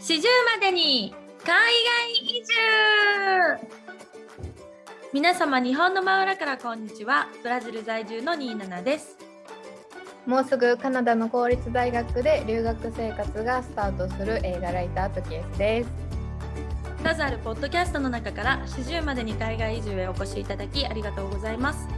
四十までに海外移住。皆様日本の真裏からこんにちは。ブラジル在住の27です。もうすぐカナダの公立大学で留学生活がスタートする映画ライタートキエスです。数あるポッドキャストの中から四十までに海外移住へお越しいただきありがとうございます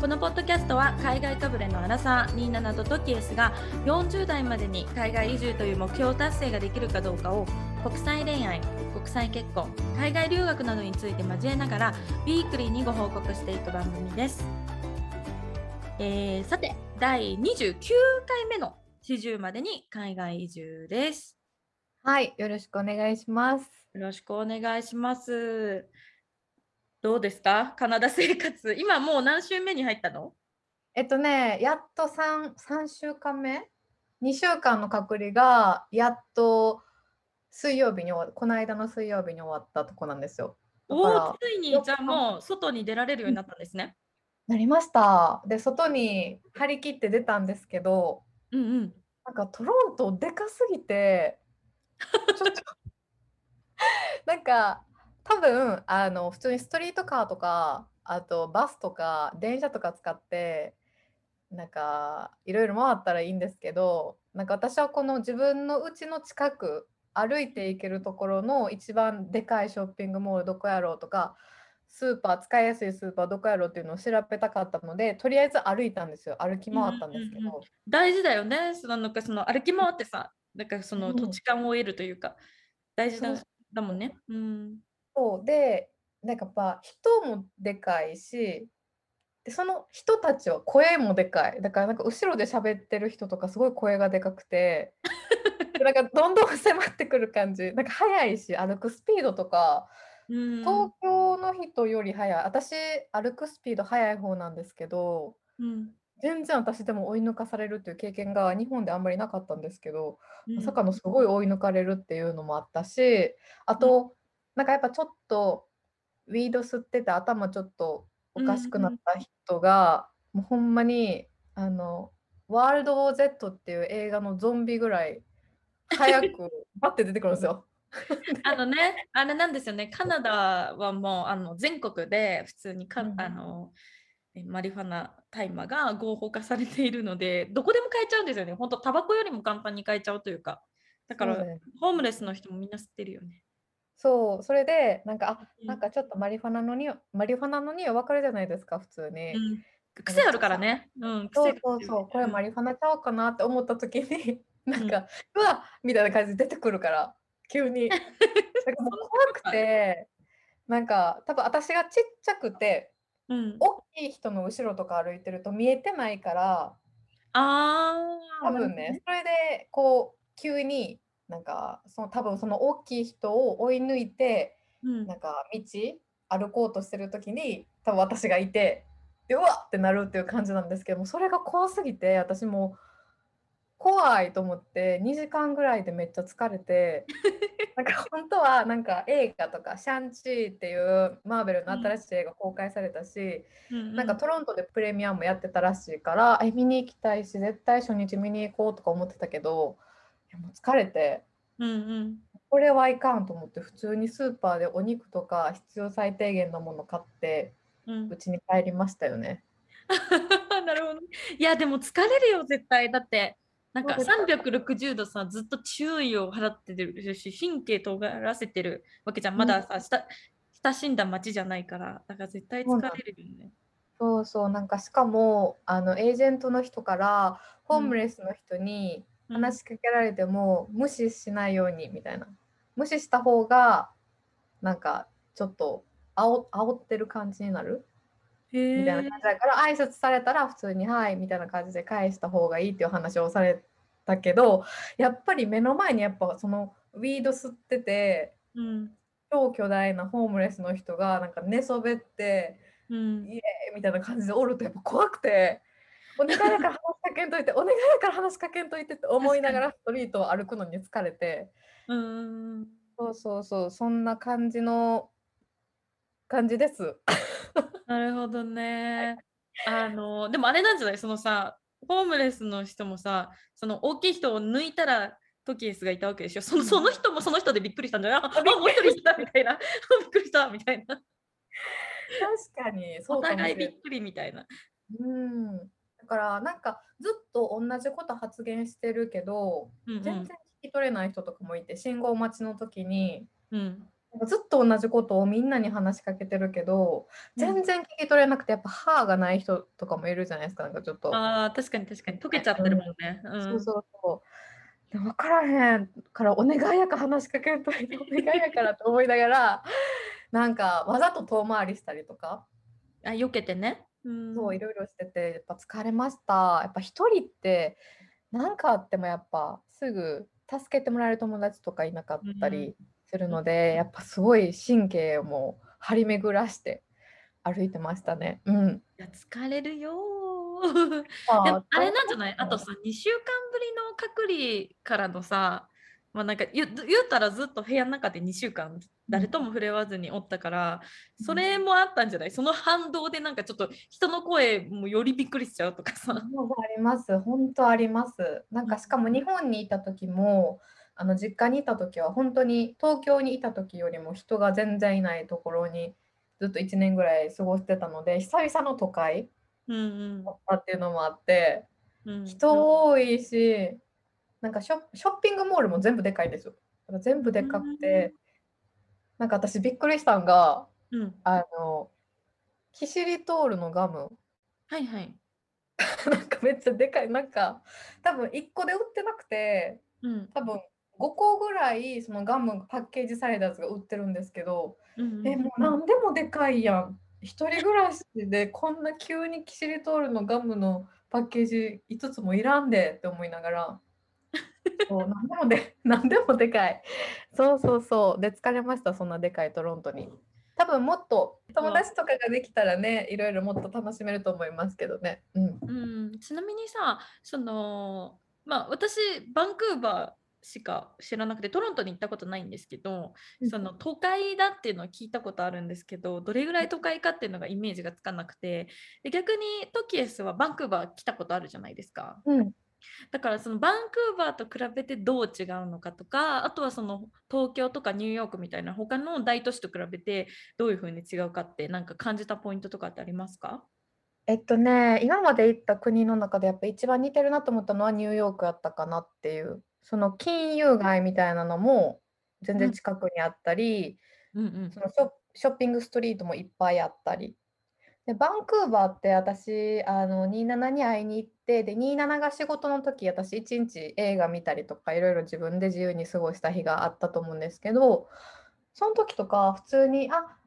このポッドキャストは海外かぶれのアラサー27とトキエスが40代までに海外移住という目標達成ができるかどうかを国際恋愛、国際結婚、海外留学などについて交えながらウィークリーにご報告していく番組です。えー、さて、第29回目の40までに海外移住です。はいよろしくお願いしますよろしくお願いします。どうですか？カナダ生活。今もう何週目に入ったの？えっとねやっと 3, 3週間目？2週間の隔離がやっと水曜日に終わこの間の水曜日に終わったとこなんですよだおお、ついにじゃあもう外に出られるようになったんですね。なりましたで外に張り切って出たんですけどうんうん。なんかトロントでかすぎてちょっと なんか多分あの普通にストリートカーとかあとバスとか電車とか使ってなんかいろいろ回ったらいいんですけどなんか私はこの自分の家の近く歩いて行けるところの一番でかいショッピングモールどこやろうとかスーパー使いやすいスーパーどこやろうっていうのを調べたかったのでとりあえず歩いたんですよ歩き回ったんですけうんうんうんど。大事だよね。そのなんかその歩き回ってさ、なんかそのうん土地感を得るというか、大事だそうだもんね。うん。そうでなんかやっぱ人もでかいしでその人たちは声もでかい。だからなんか後ろで喋ってる人とかすごい声がでかくてでなんかどんどん迫ってくる感じ。なんか速いし歩くスピードとかうん。東京の人より速い。私歩くスピード速い方なんですけどうん。全然私でも追い抜かされるっていう経験が日本であんまりなかったんですけどうんまさかのすごい追い抜かれるっていうのもあったしあと、なんかやっぱちょっとウィード吸ってて頭ちょっとおかしくなった人が、もうほんまにあの「ワールド・ウォー・ゼット」っていう映画のゾンビぐらい早く バッて出てくるんですよ。あのね、あれなんですよね、カナダはもうあの全国で普通にか、うんあのえマリファナ、大麻が合法化されているので、どこでも買えちゃうんですよね。本当、タバコよりも簡単に買えちゃうというか。だから、そうだよホームレスの人もみんな吸ってるよね。そうそれでなんかあうん。なんかちょっとマリファナの匂いマリファナの匂い分かるじゃないですか普通に。うん、癖あるからね。うん、そう癖そうそう、これマリリファナちゃうかなって思った時に、なんか、うわみたいな感じで出てくるから、急に。かもう怖くて、なんか、多分私がちっちゃくて、うん、大きい人の後ろとか歩いてると見えてないから、ああ、多分ね、それで、こう、急に、なんか、その多分その大きい人を追い抜いて、うん。なんか道歩こうとしてる時に多分私がいてでうわっってなるっていう感じなんですけどもそれが怖すぎて私もう怖いと思って2時間ぐらいでめっちゃ疲れて なんか本当はなんか映画とか「シャンチー」っていうマーベルの新しい映画公開されたし、うん。なんかトロントでプレミアムやってたらしいからえ見に行きたいし絶対初日見に行こうとか思ってたけどいやもう疲れて。うんうん、これはいかんと思って普通にスーパーでお肉とか必要最低限のもの買ってうんうちに帰りましたよね。なるほどね。いや、でも疲れるよ、絶対。だって、なんかそうですか360度さ、ずっと注意を払ってるし、神経尖らせてるわけじゃん。まださ、した親しんだ街じゃないから、だから絶対疲れるよね。そうそうなんかしかもあのエージェントの人からホームレスの人に話しかけられても無視しないようにみたいな。無視した方がなんかちょっと煽煽ってる感じになる？へみたいな感じだから挨拶されたら普通に「はい」みたいな感じで返した方がいいっていう話をされたけどやっぱり目の前にやっぱそのウィード吸っててうん。超巨大なホームレスの人がなんか寝そべってうん。イエーイみたいな感じでおるとやっぱ怖くてお願いだから話しかけんといてお願いだから話しかけんといてって思いながらストリートを歩くのに疲れて。うん。そうそうそうそんな感じの感じです。なるほどね。あの、でもあれなんじゃない？そのさ、ホームレスの人もさ、その大きい人を抜いたらトキエスがいたわけでしょ？そのその人もその人でびっくりしたんじゃない？あびっくりあもう一人いたみたいな。びっくりした。みたいな。確かにそおうかもし互いびれっくりみたいな。うん。だからなんかずっと同じこと発言してるけど、うんうん全然聞き取れない人とかもいて、信号待ちの時に、うんずっと同じことをみんなに話しかけてるけど、全然聞き取れなくて、やっぱ歯がない人とかもいるじゃないですか、なんかちょっと。ああ確かに確かに溶けちゃってるもんね。うんそうそうそう。で分からへんからお願いやから話しかけるとお願いやからと思いながらなんかわざと遠回りしたりとか、あ避けてね。うんそういろいろしててやっぱ疲れましたやっぱ一人って何かあってもやっぱすぐ助けてもらえる友達とかいなかったりするので、やっぱすごい神経をもう張り巡らして歩いてましたね。うん。いや疲れるよー。でもあれなんじゃない？あとさ2週間ぶりの隔離からのさまあなんか言う言うたらずっと部屋の中で2週間誰とも触れ合わずにおったから、それもあったんじゃない？その反動でなんかちょっと人の声もよりびっくりしちゃうとかさ。あります。本当あります。なんかしかも日本にいた時も、あの実家にいた時は本当に東京にいた時よりも人が全然いないところにずっと1年ぐらい過ごしてたので、久々の都会うんだったっていうのもあって、うんうん、人多いし、なんかショショッピングモールも全部でかいんですよ。全部でかくて、なんか私びっくりしたんが、うん、あの、キシリトールのガム。はいはい。なんかめっちゃでかい。なんか多分1個で売ってなくてうん。多分5個ぐらいそのガムパッケージされたやつが売ってるんですけど、うんえもう何でもでかいやん。一人暮らしでこんな急にキシリトールのガムのパッケージ5つもいらんでって思いながらそう何でもで 何でもでかい。そうそうそう。で疲れましたそんなでかいトロントに。多分もっと友達とかができたらねいろいろもっと楽しめると思いますけどね。うん。うん、ちなみにさそのまあ私バンクーバーしか知らなくてトロントに行ったことないんですけど、うん。その都会だっていうのは聞いたことあるんですけどどれぐらい都会かっていうのがイメージがつかなくて。で逆にトキエスはバンクーバー来たことあるじゃないですか。うんだからそのバンクーバーと比べてどう違うのかとかあとはその東京とかニューヨークみたいな他の大都市と比べてどういうふうに違うかってなんか感じたポイントとかってありますか？えっとね、今まで行った国の中でやっぱ一番似てるなと思ったのはニューヨークやったかなっていう、その金融街みたいなのも全然近くにあったり、うんうん。そのショッピングストリートもいっぱいあったり。で、バンクーバーって私、あの27に会いに行って、で、27が仕事の時、私一日映画見たりとか、いろいろ自分で自由に過ごした日があったと思うんですけど、その時とか普通に、あ、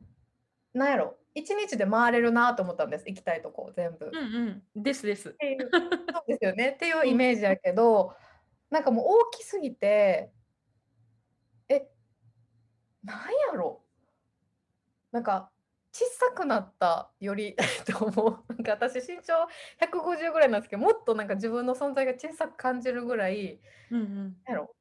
なんやろ、一日で回れるなと思ったんです、行きたいとこ全部。うんうんですですっ。ていうそうですよねっていうイメージやけど、なんかもう大きすぎてえなんやろなんか小さくなったより と思う。なんか私身長150ぐらいなんですけどもっとなんか自分の存在が小さく感じるぐらいうんうん。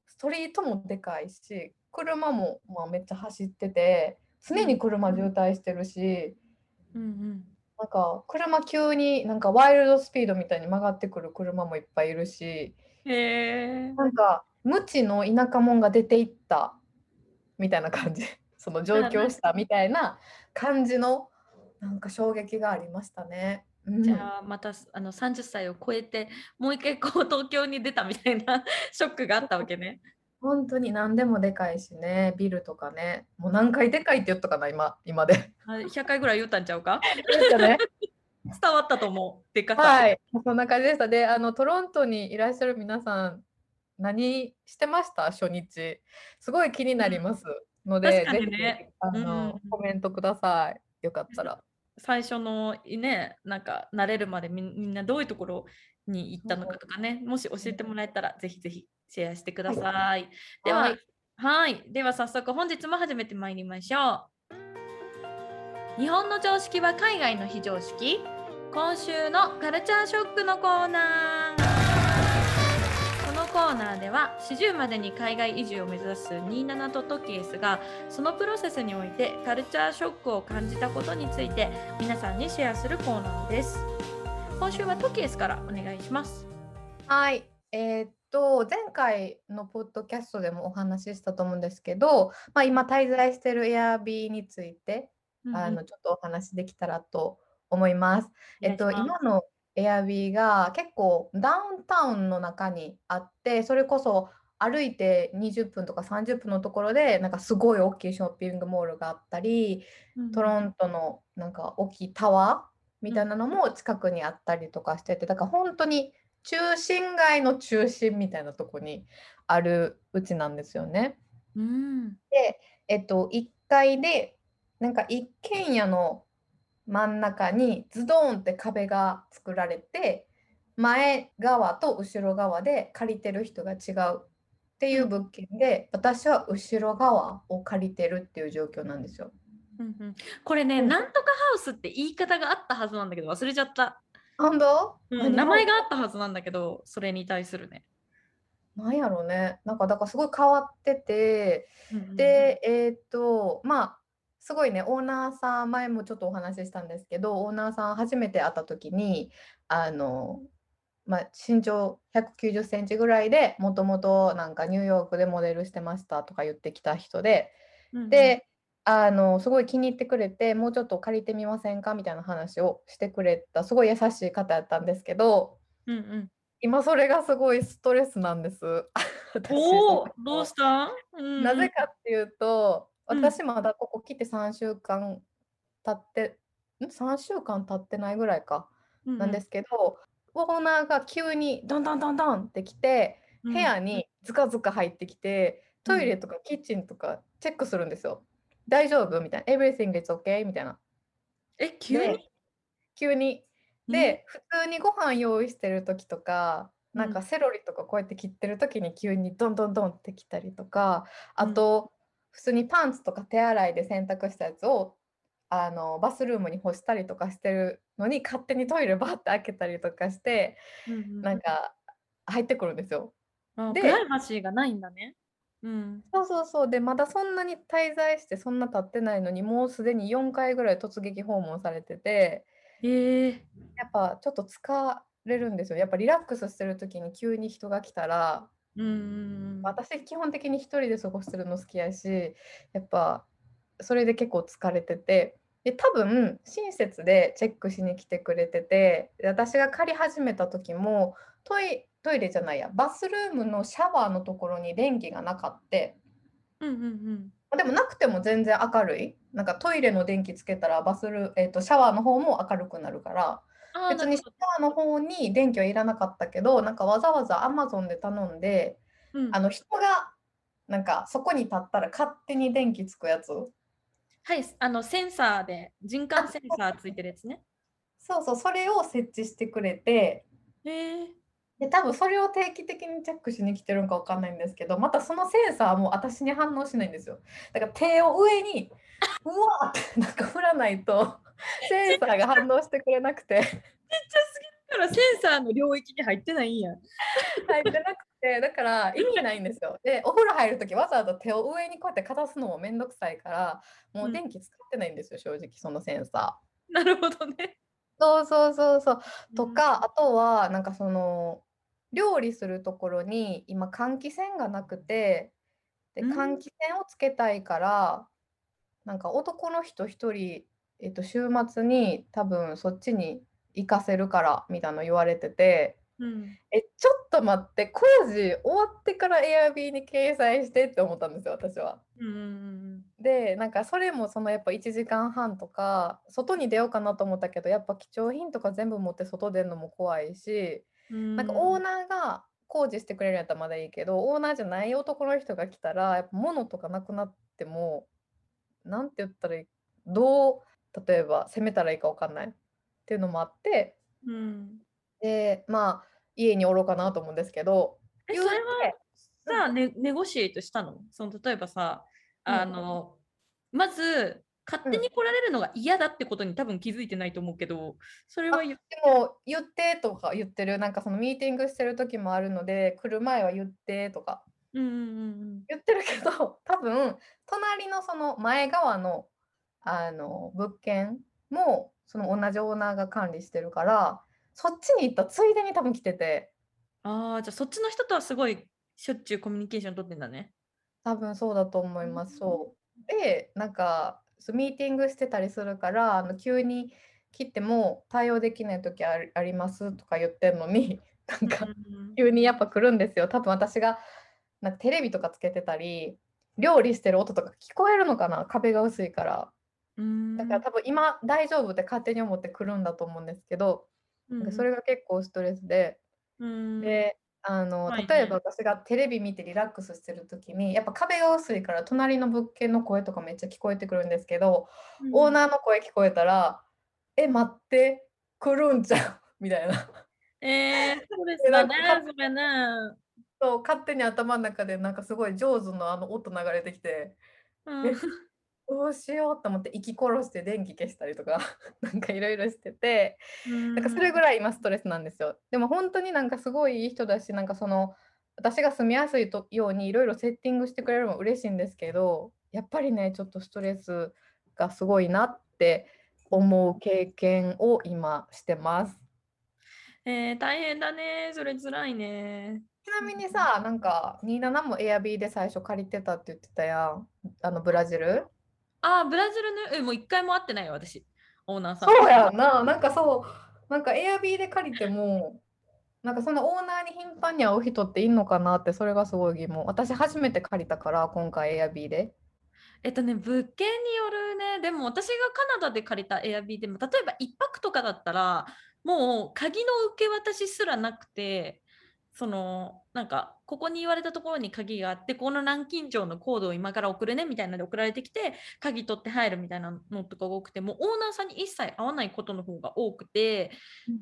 ストリートもでかいし車もまあめっちゃ走ってて常に車渋滞してるし、うんうん。なんか車急になんかワイルドスピードみたいに曲がってくる車もいっぱいいるしへえ。なんか無知の田舎者が出ていったみたいな感じその上京したみたいな感じのなんか衝撃がありましたね。うんじゃあまたあの30歳を超えてもう一回こう東京に出たみたいな ショックがあったわけね。本当に何でもでかいしねビルとかねもう何回でかいって言ったかな今今で。あ100回ぐらい言ったんちゃうか？ですかね 伝わったと思う。でかさ。はい、そんな感じでした。で、あのトロントにいらっしゃる皆さん、何してました？初日。すごい気になりますので、確かぜひにねあの、うんコメントください。よかったら。最初のねなんか慣れるまでみんなどういうところに行ったのかとかねもし教えてもらえたらぜひぜひシェアしてください。でははいはいでは早速本日も始めてまいりましょう。日本の常識は海外の非常識？今週のカルチャーショックのコーナーコーナーでは40までに海外移住を目指す27とトキエスがそのプロセスにおいてカルチャーショックを感じたことについて皆さんにシェアするコーナーです。今週はトキエスからお願いします。はい。えーっと前回のポッドキャストでもお話ししたと思うんですけど、まあ、今滞在してる Airb について、うんうん。あのちょっとお話できたらと思います。えっと、お願いします今の Airb が結構ダウンタウンの中にあってそれこそ歩いて20分とか30分のところでなんかすごい大きいショッピングモールがあったりトロントのなんか大きいタワーみたいなのも近くにあったりとかしててだから本当に中心街の中心みたいなとこにあるうちなんですよね。うんえっと、1階でなんか一軒家の真ん中にズドーンって壁が作られて前側と後ろ側で借りてる人が違うっていう物件で私は後ろ側を借りてるっていう状況なんですよ。うんうん。これね、うん。なんとかハウスって言い方があったはずなんだけど忘れちゃった、本当、うん何名前があったはずなんだけどそれに対するね、なんやろうね。なんかだからすごい変わっててうんうんうん。でえーっとまあすごいねオーナーさん前もちょっとお話ししたんですけどオーナーさん初めて会った時にあの、まあ、身長190センチぐらいでもともとなんかニューヨークでモデルしてましたとか言ってきた人でうんうん。であのすごい気に入ってくれてもうちょっと借りてみませんかみたいな話をしてくれたすごい優しい方やったんですけどうんうん。今それがすごいストレスなんです。私おどうしたん、うんなぜかっていうと、うん私まだここ来て3週間経って、ん ?3 週間経ってないぐらいか、なんですけど、オーナーが急にドンドンドンドンって来て、うん部屋にズカズカ入ってきて、トイレうんとかキッチンとかチェックするんですよ。大丈夫みたいな。Everything is okay? みたいな。え急でに急に。で、普通にご飯用意してる時とか、なんうんかセロリとかこうやって切ってる時に急にドンドンドンってきたりとか、あうんと、普通にパンツとか手洗いで洗濯したやつをあのバスルームに干したりとかしてるのに勝手にトイレバーって開けたりとかして、うんうんなんか入ってくるんですよ。であプライバシーがないんだねうんそうそうそう。で、まだそんなに滞在してそんな経ってないのに、もうすでに4回ぐらい突撃訪問されてて、へえやっぱちょっと疲れるんですよ。やっぱリラックスしてる時に急に人が来たら、うん私基本的に一人で過ごしてるの好きやし、やっぱそれで結構疲れてて、で多分親切でチェックしに来てくれてて、で私が借り始めた時もトイトイレじゃないや、バスルームのシャワーのところに電気がなかって、うんうんうん。まあでもなくても全然明るい。なんかトイレの電気つけたらバスル、えー、とシャワーの方も明るくなるから、別にシャワーの方に電気はいらなかったけど、なんかわざわざ Amazon で頼んで、なるほどうん。あの人がなんかそこに立ったら勝手に電気つくやつ。はいあのセンサーで人感センサーついてるやつね。そうそう、それを設置してくれて、へえで多分それを定期的にチェックしに来てるんかわかんないんですけど、またそのセンサーも私に反応しないんですよ。だから手を上に、うわーって なんか振らないと、センサーが反応してくれなくて。だからセンサーの領域に入ってないんや入ってなくてだから意味ないんですよ。でお風呂入るときわざわざ手を上にこうやってかたすのもめんどくさいからもう電気使ってないんですよ、正直そのセンサなるほどねー。そうそうそうそう。とか、あとはなんかその料理するところに今換気扇がなくてでうん換気扇をつけたいから、なんか男の人一人、えっと、週末に多分そっちに行かせるからみたいなの言われてて。うんえ、ちょっと待って、工事終わってから Airb に掲載してって思ったんですよ、私は。うんうんで、なんかそれもそのやっぱ1時間半とか、外に出ようかなと思ったけど、やっぱ貴重品とか全部持って外出るのも怖いし、うんなんかオーナーが工事してくれるんやったらまだいいけど、オーナーじゃない男の人が来たら、やっぱ物とかなくなっても、なんて言ったらいい、どう、例えば攻めたらいいかわかんない。っていうのもあって、うん。で、まあ、家におろうかなと思うんですけど、えそれはてさあ、ね、ネゴシエートしたの？その例えばさあの、まず勝手に来られるのが嫌だってことに多分気づいてないと思うけどそれは言っでも言ってとか言ってるなんかそのミーティングしてる時もあるので来る前は言ってとかうん言ってるけど 多分隣のその前側のあの物件もその同じオーナーが管理してるからそっちに行ったついでに多分来ててああ、じゃあそっちの人とはすごいしょっちゅうコミュニケーション取ってんだね。多分そうだと思います。そう。で、なんか、そうミーティングしてたりするから、あの急に来ても対応できない時ありますとか言ってるのに、なんかうん急にやっぱ来るんですよ。多分私がなんかテレビとかつけてたり、料理してる音とか聞こえるのかな？壁が薄いから。うん。だから多分今大丈夫って勝手に思って来るんだと思うんですけど、それが結構ストレスで、うん。であのはいね例えば私がテレビ見てリラックスしてる時にやっぱ壁が薄いから隣の物件の声とかめっちゃ聞こえてくるんですけど、オーナーの声聞こえたら「え待って来るんじゃん」みたいな。えー、そうですなんかね、それね。そう勝手に頭の中でなんかすごい上手のあの音流れてきて。うん。えどうしようと思って息殺して電気消したりとか なんかいろいろしててなんかそれぐらい今ストレスなんですよ。でも本当になんかすごいいい人だし、なんかその私が住みやすいとようにいろいろセッティングしてくれるのも嬉しいんですけど、やっぱりね、ちょっとストレスがすごいなって思う経験を今してます。えー、大変だね。それ辛いね。ちなみにさ、なんか27も Airb で最初借りてたって言ってたやん。あのブラジルあー、ブラジルね。えもう一回も会ってないよ、私。オーナーさん。そうやんな。なんかそう、なんか Airb で借りても、なんかそのオーナーに頻繁に会う人っていんのかなって、それがすごい疑問。私初めて借りたから、今回 Airb で。えっとね、物件によるね。でも私がカナダで借りた Airb でも、例えば1泊とかだったら、もう鍵の受け渡しすらなくて、そのなんかここに言われたところに鍵があってこの南京錠のコードを今から送るねみたいなので送られてきて鍵取って入るみたいなのとかが多くてもうオーナーさんに一切会わないことの方が多くて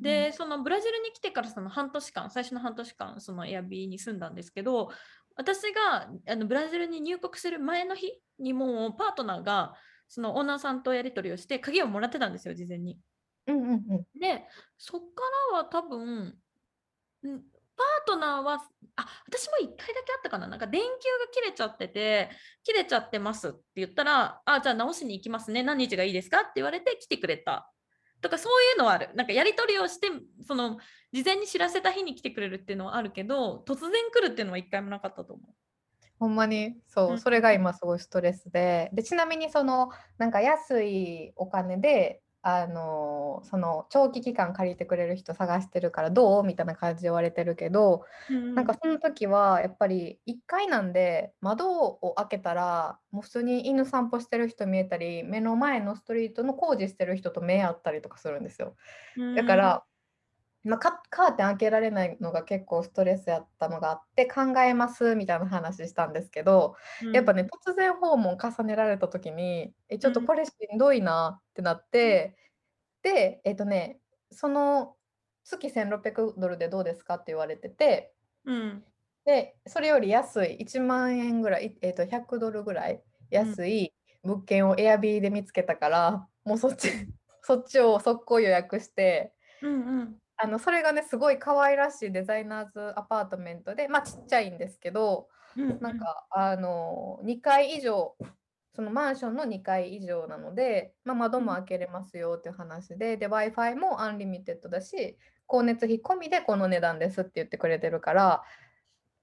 でそのブラジルに来てからその半年間最初の半年間そのエアビーに住んだんですけど私があのブラジルに入国する前の日にもうパートナーがそのオーナーさんとやり取りをして鍵をもらってたんですよ事前に。うんうんうん。でそっからは多分んパートナーはあ私も1回だけあったかな。なんか電球が切れちゃってて切れちゃってますって言ったらあじゃあ直しに行きますね。何日がいいですかって言われて来てくれた。とかそういうのはある。なんかやり取りをしてその事前に知らせた日に来てくれるっていうのはあるけど突然来るっていうのは1回もなかったと思う。ほんまに。そう。う、ん。それが今すごいストレスで。でちなみにそのなんか安いお金であのその長期期間借りてくれる人探してるからどう？みたいな感じで言われてるけど、なんかその時はやっぱり1階なんで窓を開けたらもう普通に犬散歩してる人見えたり目の前のストリートの工事してる人と目合ったりとかするんですよ。だか、ら、まあ、カカーテン開けられないのが結構ストレスやったのがあって考えますみたいな話したんですけど、うん。やっぱね突然訪問重ねられた時にえちょっとうん。これしんどいなってなって、でえっ、とねその月1600ドルでどうですかって言われててうん。でそれより安い1万円ぐらい、えっと100ドルぐらい安い物件を Airb で見つけたから、もうそっち そっちを速攻予約して。うんうんあのそれがねすごい可愛らしいデザイナーズアパートメントでまあちっちゃいんですけどうんなんかあの2階以上そのマンションの2階以上なので、まあ、窓も開けれますよっていう話でで w i f i もアンリミテッドだし光熱費込みでこの値段ですって言ってくれてるから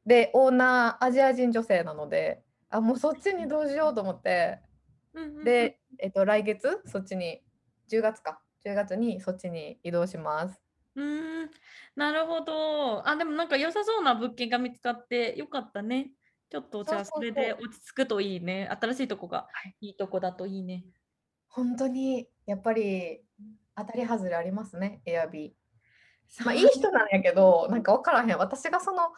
でオーナーアジア人女性なのであもうそっちにどうしようと思ってうんうんうん。で、えっと、来月そっちに10月か10月にそっちに移動します。うーん、なるほど。あ、でもなんか良さそうな物件が見つかってよかったね。ちょっとじゃあそれで落ち着くといいね。新しいとこがはいいいとこだといいね。本当にやっぱり当たり外れありますね、エアビー。まあいい人なんやけど、なんか分からへん。私がその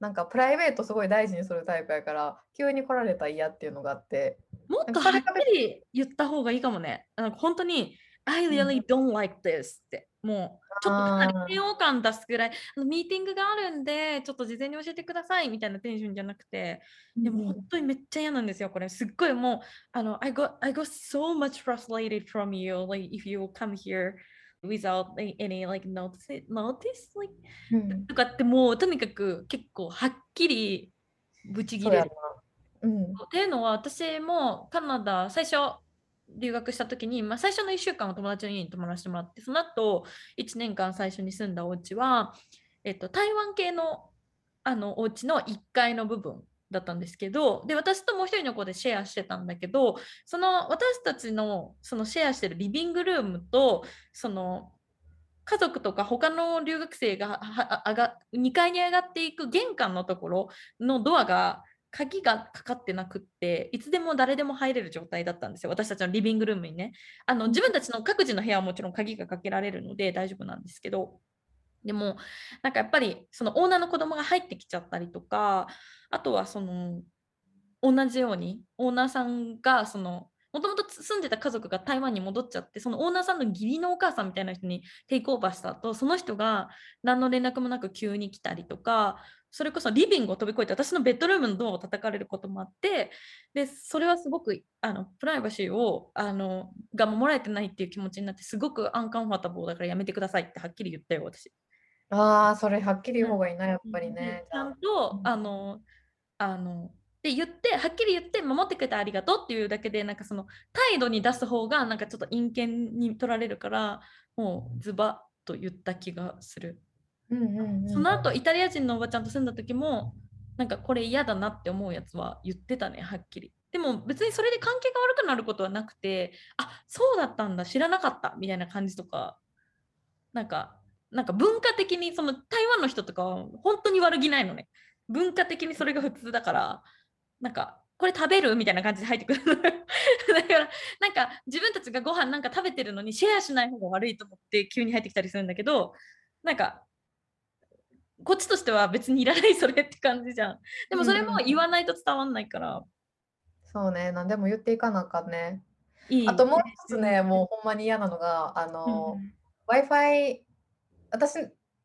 なんかプライベートすごい大事にするタイプやから、急に来られたら嫌っていうのがあって。もっとはっきり言った方がいいかもね。なんか本当に、I うん really don't like this って、もうちょっとかな嫌悪感出すぐらい、あのミーティングがあるんで、ちょっと事前に教えてくださいみたいなテンションじゃなくて、でも本当にめっちゃ嫌なんですよ、これ。すっごいもう、あの、I got, I got so much frustrated from you, like, if you come here without any, like, notice, notice, like, うんとかってもう、とにかく結構はっきりブチ切そうやなれる。。うん。っていうのは、私もカナダ、最初、留学した時に、まあ、最初の1週間は友達の家に泊まらせてもらって、その後、1年間最初に住んだお家は、えっと、台湾系のあのお家の1階の部分だったんですけどで私ともう一人の子でシェアしてたんだけどその私たちのそのシェアしてるリビングルームとその家族とか他の留学生が上が2階に上がっていく玄関のところのドアが鍵がかかってなくっていつでも誰でも入れる状態だったんですよ。私たちのリビングルームにね。あの自分たちの各自の部屋はもちろん鍵がかけられるので大丈夫なんですけど。でもなんかやっぱりそのオーナーの子供が入ってきちゃったりとかあとはその同じようにオーナーさんがそのもともと住んでた家族が台湾に戻っちゃってそのオーナーさんの義理のお母さんみたいな人にテイクオーバーした後その人が何の連絡もなく急に来たりとかそれこそリビングを飛び越えて私のベッドルームのドアを叩かれることもあってでそれはすごくあのプライバシーをあのが守られてないっていう気持ちになってすごくアンカンファタボーだからやめてくださいってはっきり言ったよ私。ああ、それはっきり言う方がいいな、やっぱりね。ちゃんと、あの、あの、って言って、はっきり言って守ってくれてありがとうっていうだけで、なんかその態度に出す方が、なんかちょっと陰険に取られるから、もうズバッと言った気がする。うんうんうん、その後、イタリア人のおばちゃんと住んだ時も、なんかこれ嫌だなって思うやつは言ってたね、はっきり。でも別にそれで関係が悪くなることはなくて、あそうだったんだ、知らなかったみたいな感じとか、なんかなんか文化的にその台湾の人とかは本当に悪気ないのね。文化的にそれが普通だから、なんかこれ食べるみたいな感じで入ってくる だからなんか自分たちがご飯なんか食べてるのにシェアしない方が悪いと思って急に入ってきたりするんだけどなんかこっちとしては別にいらないそれって感じじゃん。でもそれも言わないと伝わんないから、うん、そうね。何でも言っていかなあかんね。いい。あともう一つね、もうほんまに嫌なのがあの、うん、w i f i 私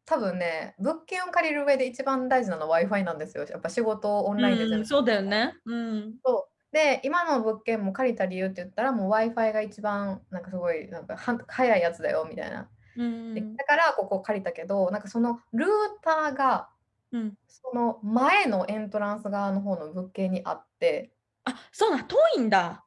多分ね物件を借りる上で一番大事なのは w i f i なんですよ。やっぱ仕事オンラインで全部、うん、そうだよね、うん、そう。で今の物件も借りた理由って言ったらもう w i f i が一番なんかすごいなんかは早いやつだよみたいな、うん、だからここ借りたけどなんかそのルーターが、うん、その前のエントランス側の方の物件にあって。あそうな遠いんだ。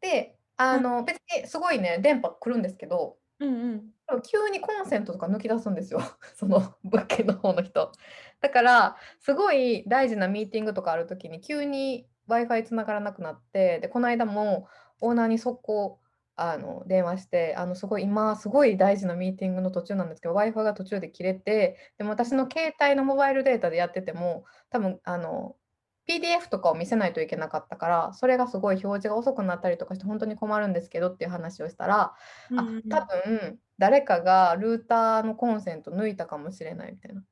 であの、うん、別にすごいね電波来るんですけどうんうん。急にコンセントとか抜き出すんですよ、その物件の方の人。だから、すごい大事なミーティングとかある時に急に Wi-Fi 繋がらなくなって、で、この間もオーナーに速攻あの電話して、あのすごい今すごい大事なミーティングの途中なんですけど、Wi-Fi が途中で切れて、でも私の携帯のモバイルデータでやってても、多分あの PDF とかを見せないといけなかったから、それがすごい表示が遅くなったりとかして本当に困るんですけどっていう話をしたら、うんあ、多分誰かがルーターのコンセント抜いたかもしれないみたいな。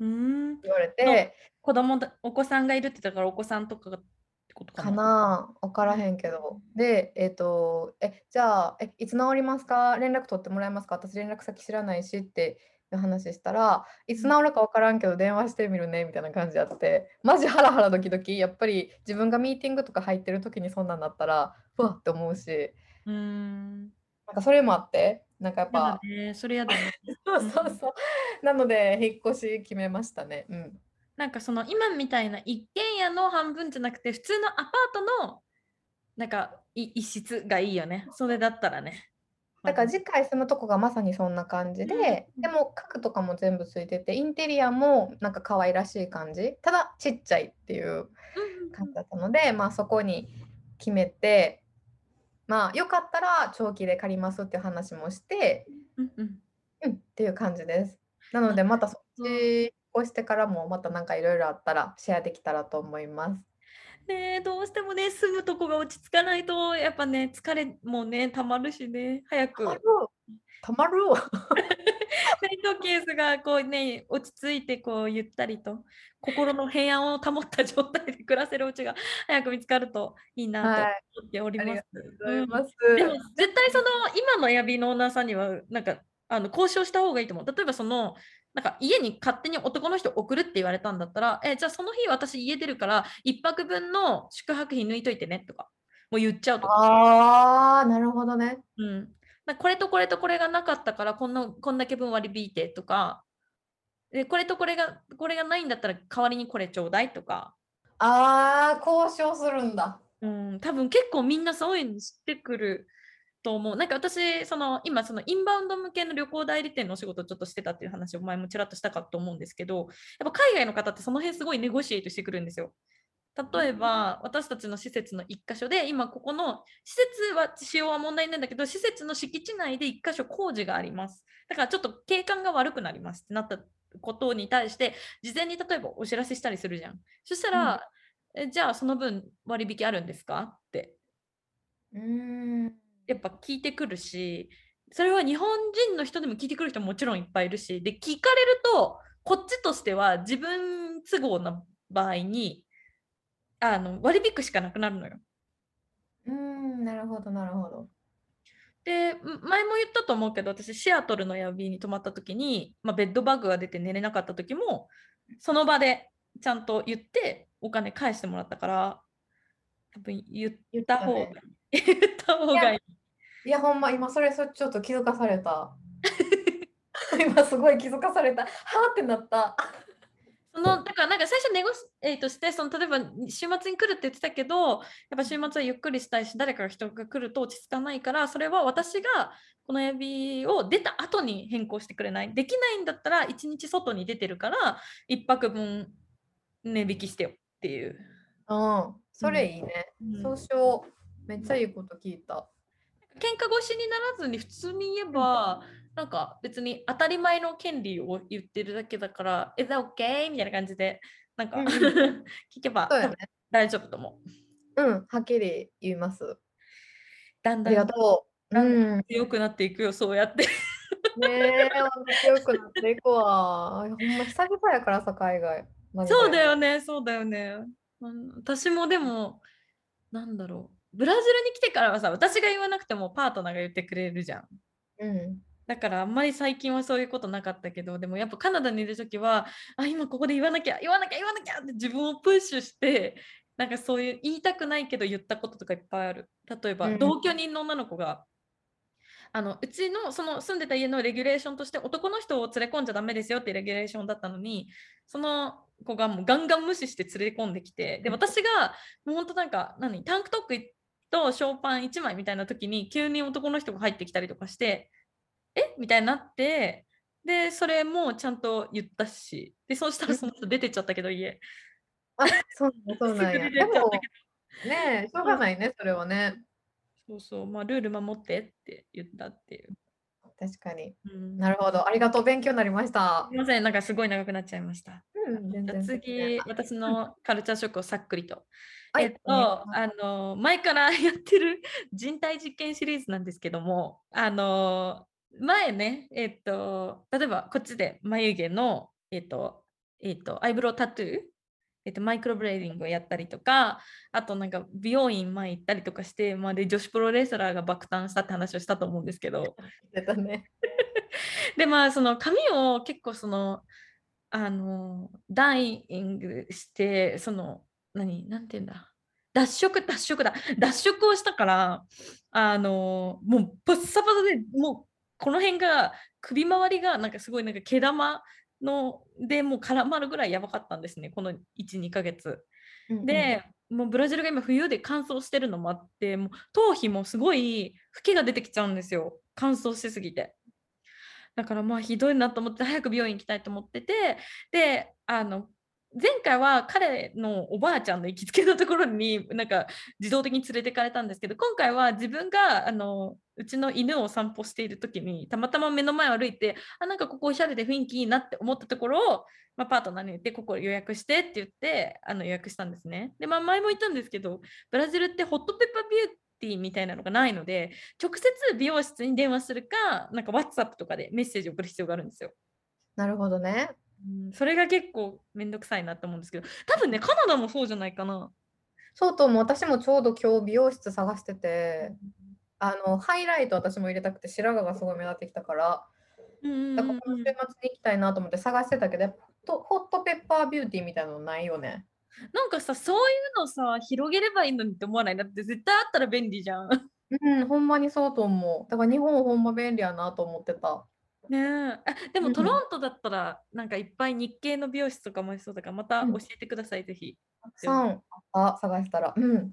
うん。言われて、子供だお子さんがいるって言ったからお子さんとかってことかかな。分からへんけど。で、えっ、と、え、じゃあ、え、いつ治りますか？連絡取ってもらえますか？私連絡先知らないしって話したらいつ治るか分からんけど電話してみるねみたいな感じやってマジハラハラドキドキやっぱり自分がミーティングとか入ってる時にそんなんなったらふわって思うし。うん。なんかそれもあってなんかやっぱ、ね、それやだね。そうそうそう。なので引っ越し決めましたね。うんなんかその今みたいな一軒家の半分じゃなくて普通のアパートのなんか一室がいいよね。それだったらね。だから次回住むとこがまさにそんな感じで、でも家具とかも全部ついててインテリアもなんか可愛らしい感じ。ただちっちゃいっていう感じだったので、まあそこに決めてまあよかったら長期で借りますっていう話もして、うん、うん、っていう感じです。なのでまたそっちをしてからもまたなんかいろいろあったらシェアできたらと思います。ねどうしてもね住むとこが落ち着かないとやっぱね疲れもねたまるしね早く。たまるメイ トケースがこうね落ち着いてこうゆったりと心の平安を保った状態で暮らせるうちが早く見つかるといいなと思っております。はい、うん、でも絶対その今のヤビのオーナーさんにはなんかあの交渉した方がいいと思う。例えばそのなんか家に勝手に男の人送るって言われたんだったら、えじゃあその日私家出るから1泊分の宿泊費抜いといてねとか、もう言っちゃうとか。ああ、なるほどね。うん。これとこれとこれがなかったからこんなこんだけ分割り引いてとか、でこれとこれがこれがないんだったら代わりにこれちょうだいとか。ああ、交渉するんだ。うん、多分結構みんなそういうの知ってくると思う。なんか私、その今、そのインバウンド向けの旅行代理店のお仕事をちょっとしてたっていう話を前もちらっとしたかと思うんですけど、やっぱ海外の方ってその辺すごいネゴシエイトしてくるんですよ。例えば、私たちの施設の1箇所で、今ここの施設は使用は問題ないんだけど、施設の敷地内で1箇所工事があります。だからちょっと景観が悪くなりますってなったことに対して、事前に例えばお知らせしたりするじゃん。そしたら、えじゃあその分割引あるんですか？ってうーん。やっぱ聞いてくるしそれは日本人の人でも聞いてくる人ももちろんいっぱいいるしで聞かれるとこっちとしては自分都合な場合にあの割り引くしかなくなるのよ。うーん、なるほど、なるほど。でん前も言ったと思うけど私シアトルのエアビーに泊まった時に、まあ、ベッドバッグが出て寝れなかった時もその場でちゃんと言ってお金返してもらったから多分言った方が。言った 方がいい。いや、ほんま、今それそちょっと気づかされた。今すごい気づかされた。はーってなった。そのだからなんか最初ネゴシエイトしてその例えば週末に来るって言ってたけどやっぱ週末はゆっくりしたいし誰かが人が来ると落ち着かないからそれは私がこのエビを出た後に変更してくれないできないんだったら1日外に出てるから1泊分値引きしてよっていう、うん、それいいね。うんそうしよう。めっちゃいいこと聞いた。喧嘩越しにならずに普通に言えば、なんか別に当たり前の権利を言ってるだけだから「Is that okay?」みたいな感じでなんか、聞けばね。大丈夫と思う。うん、はっきり言います。だんだんありがとう。うん。強くなっていくよそうやって。ねえ、強くなっていくわ。ほんま久々やからさ、海外。そうだよねそうだよね。うん私もでもなんだろうブラジルに来てからはさ私が言わなくてもパートナーが言ってくれるじゃん。うん。だからあんまり最近はそういうことなかったけどでもやっぱカナダにいる時はあ今ここで言わなきゃ言わなきゃ言わなきゃって自分をプッシュしてなんかそういう言いたくないけど言ったこととかいっぱいある例えば、うん同居人の女の子があのうちのその住んでた家のレギュレーションとして男の人を連れ込んじゃダメですよってレギュレーションだったのにその子がもうガンガン無視して連れ込んできてで私がもうほんとなんか何タンクトップとショーパン1枚みたいな時に急に男の人が入ってきたりとかしてえ？みたいになってでそれもちゃんと言ったしでそうしたらその人出てっちゃったけど家あ、そうそうなんや。でもねえ、しょうがないね、それはね。そうそうまあルール守ってって言ったっていう、確かに。うん、なるほど。ありがとう。勉強になりましたすい。ませんなんかすごい長くなっちゃいましたうん、全じゃ次私のカルチャーショックをさっくりとはいえっと、あの前からやってる 人体実験シリーズなんですけども、あの前ね、えっと、例えばこっちで眉毛の、えっと、えっと、アイブロウタトゥー、えっと、マイクロブレーディングをやったりとか、あとなんか美容院前行ったりとかして、まあ、で女子プロレスラーが爆誕したって話をしたと思うんですけど、ね。でまあその髪を結構そのあのダイイングしてその何なんて言うんだ。脱色脱色だ。脱色をしたからあのもうバッサバサでもうこの辺が首周りがなんかすごいなんか毛玉のでもう絡まるぐらいやばかったんですねこの12ヶ月。で、もうブラジルが今冬で乾燥してるのもあってもう頭皮もすごい吹きが出てきちゃうんですよ。乾燥しすぎて。だからまあひどいなと思って早く美容院行きたいと思っててであの前回は彼のおばあちゃんの行きつけのところになんか自動的に連れてかれたんですけど今回は自分があのうちの犬を散歩している時にたまたま目の前を歩いてあなんかここおしゃれで雰囲気いいなって思ったところをまあ、パートナーに言って、ここ予約してって言って、あの予約したんですね。で、まあ、前も言ったんですけど、ブラジルってホットペッパービューティーみたいなのがないので、直接美容室に電話するか、なんか WhatsApp とかでメッセージを送る必要があるんですよ。なるほどね。うん、それが結構めんどくさいなと思うんですけど、多分ね、カナダもそうじゃないかな。そうとも私もちょうど今日美容室探してて、あのハイライト私も入れたくて白髪がすごい目立ってきたから、だからこの週末に行きたいなと思って探してたけど、ホットペッパービューティーみたいなのないよね。なんかさ、そういうのさ、広げればいいのにって思わない？だって絶対あったら便利じゃん。うん、ほんまにそうと思う。だから日本ほんま便利やなと思ってた。ねえあでうんもトロントだったらなんかいっぱい日系の美容室とかもありそうだからまたうん教えてください、ぜひ。あ探したら。うん。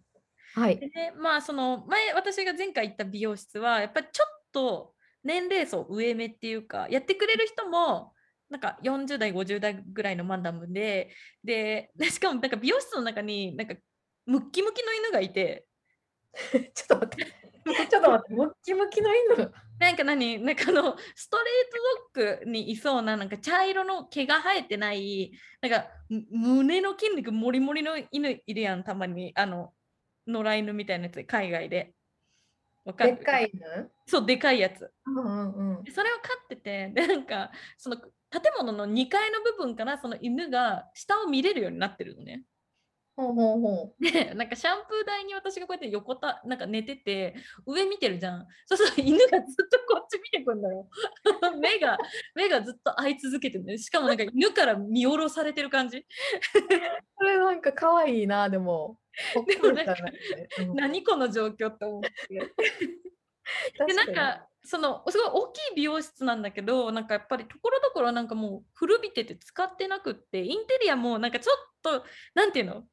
はい。でね、まあその前私が前回行った美容室はやっぱりちょっと年齢層上目っていうかやってくれる人もなんか40代50代ぐらいのマダムでででしかもなんか美容室の中になんかムッキムキの犬がいて ちょっと待って。ちょっと待って。ムッキムキの犬？なんか何？なんかあのストレートドッグにいそうななんか茶色の毛が生えてないなんかむ胸の筋肉もりもりの犬いるやんたまにあの野良犬みたいなやつ海外で。わかる？でっかい犬？そうでかいやつ。うんうんうん。でそれを飼っててでなんかその建物の2階の部分からその犬が下を見れるようになってるのね。ほうほうほ でなんかシャンプー台に私がこうやって横たなんか寝てて上見てるじゃん。そうすると犬がずっとこっち見てくんだよ。目が目がずっと合い続けてるね。しかもなんか犬から見下ろされてる感じ。う。それなんか可愛いな、でも。ほっこりしたね。うん何この状況って思って。でなん確かかそのすごい大きい美容室なんだけどなんかやっぱりところどころなんかもう古びてて使ってなくってインテリアもなんかちょっとなんていうの？90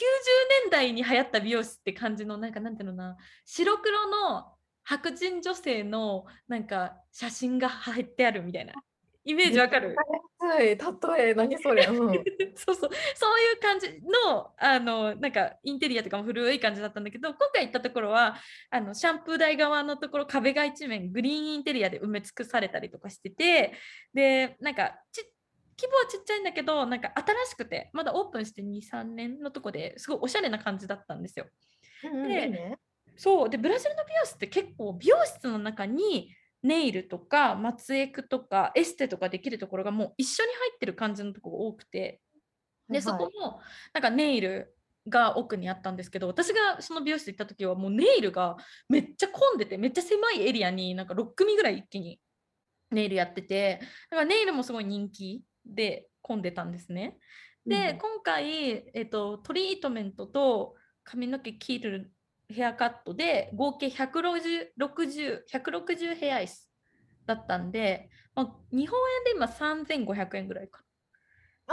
年代に流行った美容室って感じのなんかなんていうのかな白黒の白人女性のなんか写真が入ってあるみたいなイメージわかる？に。はい、例え、何それ。うん。そうそうそういう感じのあのなんかインテリアとかも古い感じだったんだけど今回行ったところはあのシャンプー台側のところ壁が一面グリーンインテリアで埋め尽くされたりとかしててでなんかち規模はちっちゃいんだけどなんか新しくてまだオープンして23年のとこですごいおしゃれな感じだったんですよ。うんうんでね。そうでブラジルの美容室って結構美容室の中にネイルとか松エクとかエステとかできるところがもう一緒に入ってる感じのところが多くてで、はいそこもなんかネイルが奥にあったんですけど私がその美容室行った時はもうネイルがめっちゃ混んでてめっちゃ狭いエリアになんか6組ぐらい一気にネイルやっててだからネイルもすごい人気で混んでたんですね。で、うん今回、えっと、トリートメントと髪の毛切るヘアカットで合計160 60 160ヘアアイスだったんで、まあ、日本円で今3500円ぐらいかあ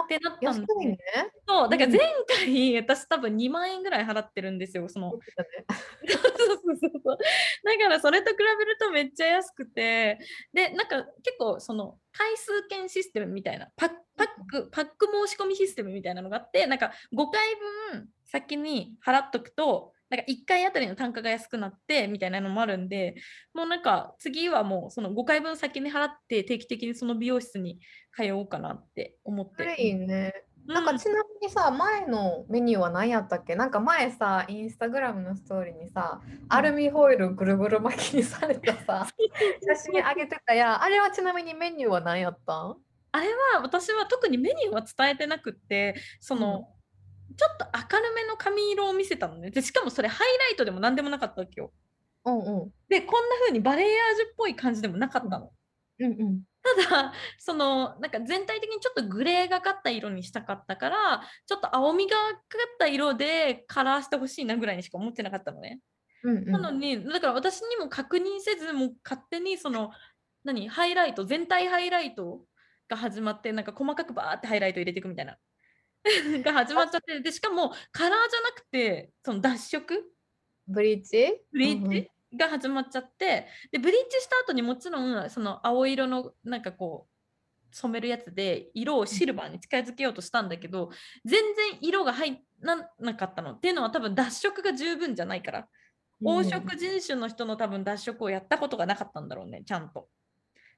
ってなった安んでいね。そうだからうん。前回、私多分2万円ぐらい払ってるんですよその。そうそうそうそう。だからそれと比べるとめっちゃ安くて。でなんか結構その回数券システムみたいなパッパックパック申し込みシステムみたいなのがあってなんか5回分先に払っとくとなんか1回あたりの単価が安くなってみたいなのもあるんでもうなんか次はもうその5回分先に払って定期的にその美容室に通おうかなって思って。いいね。うなんかちなみにさ、前のメニューは何やったっけ？なんか前さ、インスタグラムのストーリーにさ、アルミホイルぐるぐる巻きにされたさ、写真あげてたやん。あれはちなみにメニューは何やったん？あれは私は特にメニューは伝えてなくってその、ちょっと明るめの髪色を見せたのね。でしかもそれハイライトでも何でもなかったわけよ。うんうん。でこんな風にバレエアージュっぽい感じでもなかったの、うんうん。ただそのなんか全体的にちょっとグレーがかった色にしたかったからちょっと青みがかった色でカラーしてほしいなぐらいにしか思ってなかったのね、うんうん、なのにだから私にも確認せずもう勝手にその何？ハイライト？全体ハイライトが始まってなんか細かくバーってハイライト入れていくみたいな が始まっちゃってでしかもカラーじゃなくてその脱色？ブリーチ？ブリーチ？が始まっちゃってでブリーチした後にもちろんその青色のなんかこう染めるやつで色をシルバーに近づけようとしたんだけど全然色が入らなかったの。っていうのは多分脱色が十分じゃないから。黄色人種の人の多分脱色をやったことがなかったんだろうねちゃんと。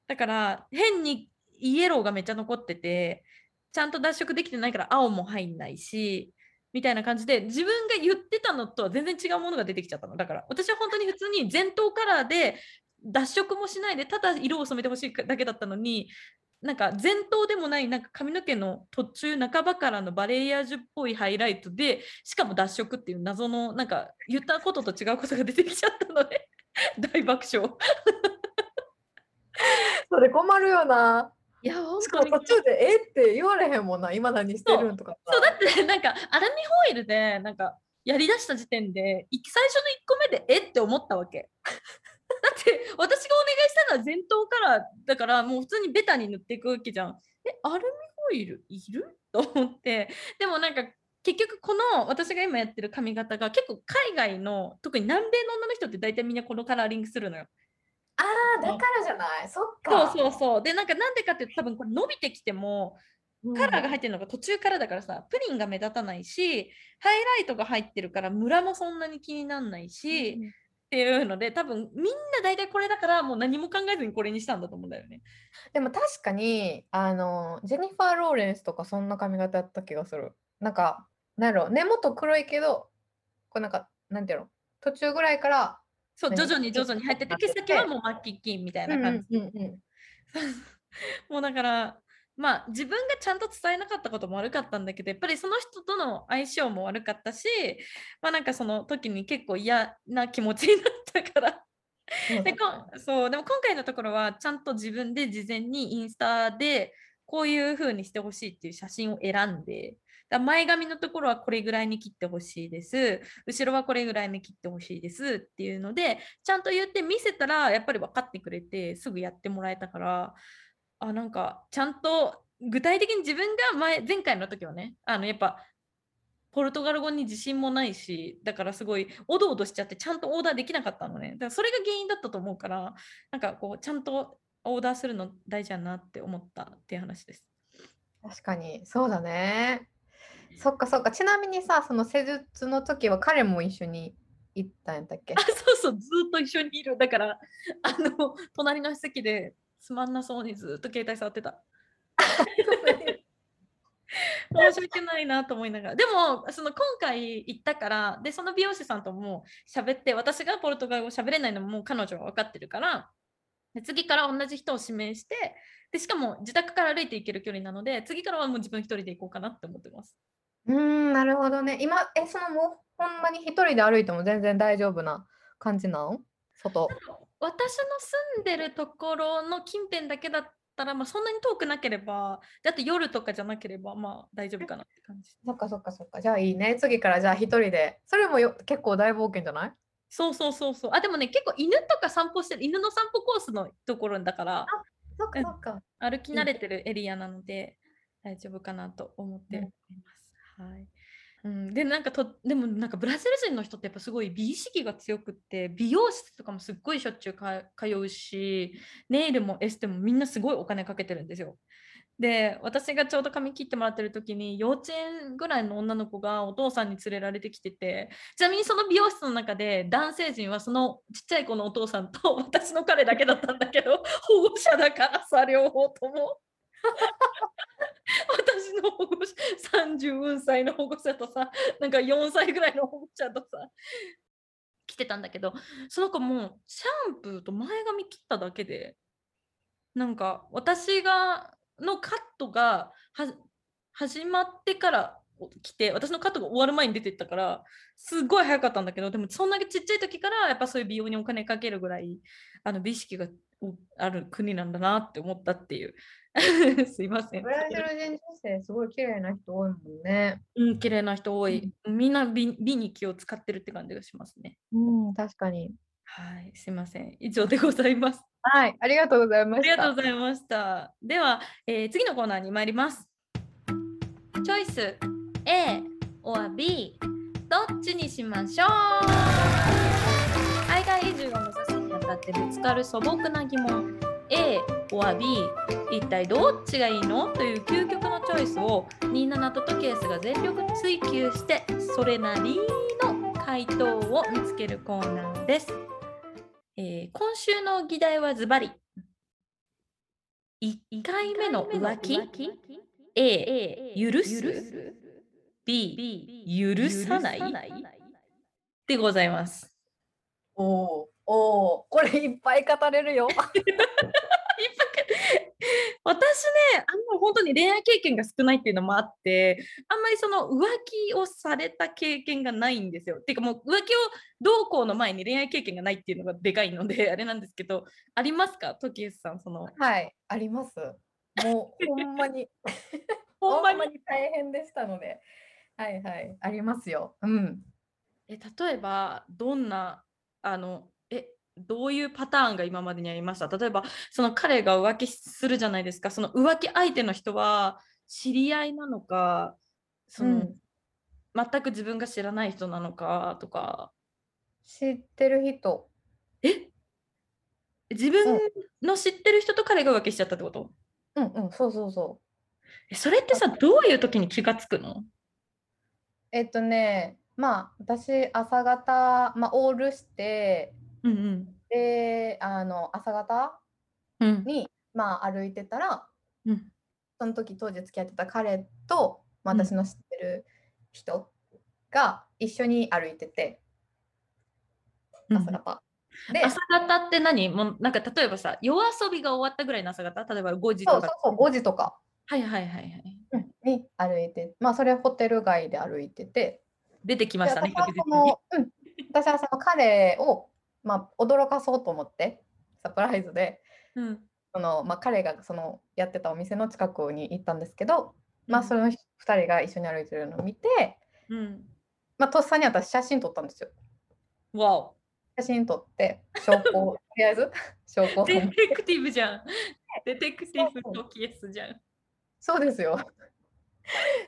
だから変にイエローがめっちゃ残っててちゃんと脱色できてないから青も入んないしみたいな感じで自分が言ってたのとは全然違うものが出てきちゃったのだから私は本当に普通に全頭カラーで脱色もしないでただ色を染めてほしいだけだったのになんか全頭でもないなんか髪の毛の途中半ばからのバレエアージュっぽいハイライトでしかも脱色っていう謎のなんか言ったことと違うことが出てきちゃったので 大爆笑それ困るよな。いや本しかも途中でえ？って言われへんもんな。今何してるんとかさ。そうだってなんかアルミホイルでなんかやりだした時点でい最初の1個目でえ？って思ったわけ。だって私がお願いしたのは全頭カラーだからもう普通にベタに塗っていくわけじゃん。えアルミホイルいる？と思ってでもなんか結局この私が今やってる髪型が結構海外の特に南米の女の人って大体みんなこのカラーリングするのよ。ああ、だからじゃない？そっか。そうそうそう。でなんかなんでかっていうと多分これ伸びてきてもカラーが入ってるのが途中からだからさプリンが目立たないしハイライトが入ってるからムラもそんなに気にならないし、うんっていうので多分みんな大体これだからもう何も考えずにこれにしたんだと思うんだよね。でも確かにあのジェニファー・ローレンスとかそんな髪型やった気がする。なんかなんやろ根元黒いけどこうなんかなんていうの？途中ぐらいからそう何徐々に徐々に入ってて毛先はもう末期金みたいな感じ。もうだからまあ自分がちゃんと伝えなかったことも悪かったんだけどやっぱりその人との相性も悪かったしまあなんかその時に結構嫌な気持ちになったから。うんでこんそうでも今回のところはちゃんと自分で事前にインスタでこういう風にしてほしいっていう写真を選んでだ前髪のところはこれぐらいに切ってほしいです後ろはこれぐらいに切ってほしいですっていうのでちゃんと言って見せたらやっぱり分かってくれてすぐやってもらえたからあなんかちゃんと具体的に自分が前前回の時はねあのやっぱポルトガル語に自信もないしだからすごいおどおどしちゃってちゃんとオーダーできなかったのねだからそれが原因だったと思うからなんかこうちゃんとオーダーするの大事だなって思ったっていう話です。確かにそうだね。そっかそっか。ちなみにさ、その施術の時は彼も一緒に行ったんやったっけ？あそうそうずっと一緒にいるだからあの隣の席でつまんなそうにずっと携帯触ってた。申し訳ないなと思いながらでもその今回行ったからでその美容師さんとも喋って私がポルトガル語喋れないのももう彼女は分かってるからで次から同じ人を指名してでしかも自宅から歩いて行ける距離なので次からはもう自分一人で行こうかなって思ってます。うーん、なるほどね。今、え、そのもうほんまに一人で歩いても全然大丈夫な感じなの外。私の住んでるところの近辺だけだったら、まあ、そんなに遠くなければだって夜とかじゃなければまあ大丈夫かなって感じ。そっかそっかそっか。じゃあいいね。次からじゃあ一人で。それもよ結構大冒険じゃない？そうそうそうそう。あでもね結構犬とか散歩してる犬の散歩コースのところだからそっかうんそっか。歩き慣れてるエリアなので大丈夫かなと思っております。はい。うん、でなんかとでもなんかブラジル人の人ってやっぱすごい美意識が強くって美容室とかもすっごいしょっちゅう通うしネイルもエステもみんなすごいお金かけてるんですよ。で私がちょうど髪切ってもらってる時に幼稚園ぐらいの女の子がお父さんに連れられてきててちなみにその美容室の中で男性陣はそのちっちゃい子のお父さんと 私の彼だけだったんだけど保護者だからさ両方とも。私の保護者34歳の保護者とさなんか4歳ぐらいの保護者とさ来てたんだけどその子もシャンプーと前髪切っただけでなんか私がのカットが始まってから来て私のカットが終わる前に出てったからすごい早かったんだけどでもそんなにちっちゃい時からやっぱそういう美容にお金かけるぐらいあの美意識がある国なんだなって思ったっていう すいませんブラジル人女性すごい綺麗な人多いもんね。うん綺麗な人多い、みんな美美に気を使ってるって感じがしますねうん、確かに。はいすいません以上でございますはい、ありがとうございまありした。がとうございました。では、えー次のコーナーに参ります。チョイス A or B どっちにしましょう海外移住を目指すにあたってぶつかる素朴な疑問 A or B 一体どっちがいいの？という究極のチョイスを27とトケースが全力追求してそれなりの回答を見つけるコーナーです。えー今週の議題はズバリ。1回目の浮気？A 許す？B 許さない？でございます。おお、おお、これいっぱい語れるよ。私ねあんま本当に恋愛経験が少ないっていうのもあってあんまりその浮気をされた経験がないんですよ。ていうかもう浮気をどうこうの前に恋愛経験がないっていうのがでかいので あれなんですけどありますか？トキエスさんそのはい、あります。もうほんまに、ほんまに？に大変でしたので。はいはい、ありますよ。うん。え例えばどんなあのえどういうパターンが今までにありました？例えばその彼が浮気するじゃないですか。その浮気相手の人は知り合いなのかその、うん。全く自分が知らない人なのかとか。知ってる人。え？自分の知ってる人と彼が浮気しちゃったってこと？うんうん、そうそうそう。えそれってさどういう時に気がつくの？えっとね、まあ私朝方、まあ、オールしてうんうん。であの朝方うん。に、まあ、歩いてたらうん。その時当時付き合ってた彼と、まあ、うん。私の知ってる人が一緒に歩いててうん。朝方。で朝方って何？もうなんか例えばさ夜遊びが終わったぐらいの朝方？例えば5時とか。そうそうそう5時とか。はいはいはいはい。に歩いてまあそれホテル街で歩いてて。出てきまでしたね私はそ確実に。の、うん、私はその彼を、まあ、驚かそうと思ってサプライズで。うん。その、まあ、彼がそのやってたお店の近くに行ったんですけど、まあ、うん。その2人が一緒に歩いてるのを見て、うん。まあ、とっさに私写真撮ったんですよ。わお。写真撮って証拠を とりあえず証拠を。デとテクティブじゃん。デテクティブとキエスじゃん。そうですよ。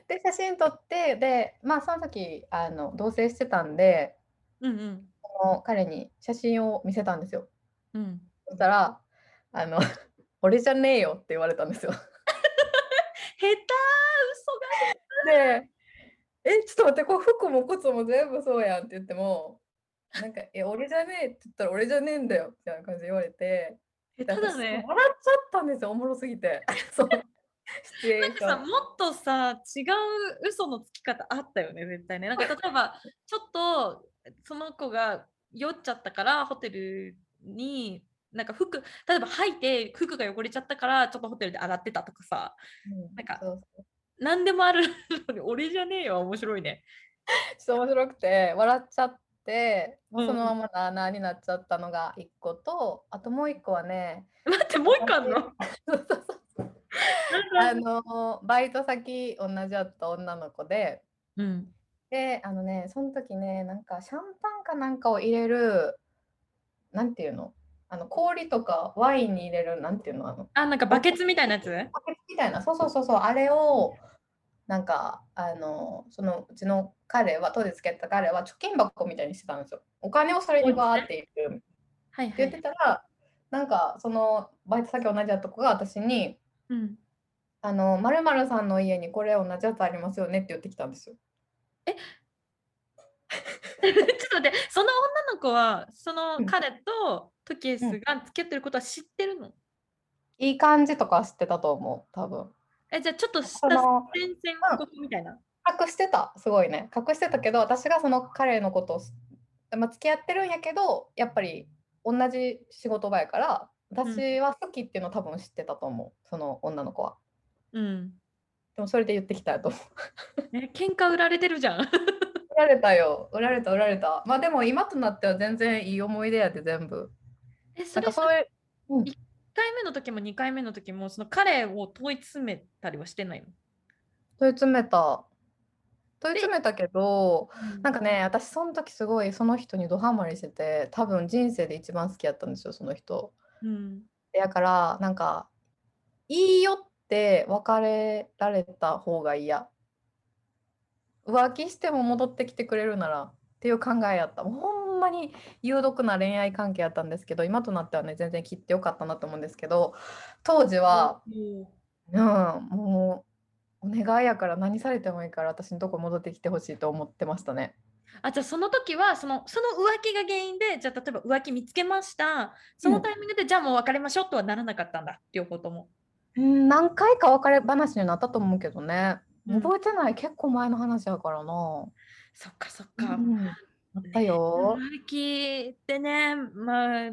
で写真撮ってでまあその時あの同棲してたんでうんうん。その彼に写真を見せたんですよ。うん。そしたらあの「俺じゃねえよ」って言われたんですよ。下手嘘が。で「えちょっと待ってこれ服も靴も全部そうやん」って言ってもなんか「え俺じゃねえ」って言ったら「俺じゃねえんだよ」みたいな感じで言われて下手だね。笑っちゃったんですよおもろすぎて。そうなんかさ。もっとさ違う嘘のつき方あったよね絶対ね。なんか 例えばちょっとその子が酔っちゃったからホテルになんか服例えば履いて服が汚れちゃったからちょっとホテルで洗ってたとかさ。うんなんか何でもあるのに俺じゃねえよ面白いね。ちょっと面白くて笑っちゃって、うん。そのままなあなあになっちゃったのが1個とあともう1個はね待ってもう一個あんの？そうそうそう あのバイト先同じだった女の子で。うん。であのねその時ねなんかシャンパンかなんかを入れるなんていうの？あの氷とかワインに入れるなんていうのあの？あなんかバケツみたいなやつ？バケツみたいな。そうそうそうそう。あれをなんかあのそのうちの彼は当時付き合った彼は貯金箱みたいにしてたんですよ。お金をそれにバーって入れる。はい。って言ってたら、なんかそのバイト先同じだった子が私にうん「あのまるさんの家にこれ同じやつありますよね」って言ってきたんですよ。ちょっと待ってその女の子はそのうん。彼とトキエスが付き合ってることは知ってるの、いい感じとかは知ってたと思う多分。えじゃあちょっとそ下の戦線国みたいな？隠してたすごいね。隠してたけど私がその彼のことをす、まあ、付き合ってるんやけどやっぱり同じ仕事場やから私は好きっていうのを多分知ってたと思うその女の子は。うん。でもそれで言ってきたやと思う。え喧嘩売られてるじゃん。売られたよ売られた売られた。まあでも今となっては全然いい思い出やで全部。えそなんかそういう、うん1回目の時も2回目の時もその彼を問い詰めたりはしてないの、問い詰めた。問い詰めたけど、なんかかね、私その時すごいその人にドハマりしてて、多分人生で一番好きやったんですよ、その人。うん、だから、なんか、いいよって別れられた方が嫌。浮気しても戻ってきてくれるならっていう考えやった。ほんまに有毒な恋愛関係やったんですけど、今となってはね、全然切ってよかったなと思うんですけど、当時は、もうん、もうお願いやから何されてもいいから私のとこ戻ってきてほしいと思ってましたね。うあじゃあその時はそのその浮気が原因でじゃあ例えば浮気見つけましたそのタイミングで、じゃあもう別れましょうとはならなかったんだ両方とも。うん、何回か別れ話になったと思うけどね。うん覚えてない、結構前の話やからな。そっかそっうか。ん、あったよ。浮気ってね、まあ、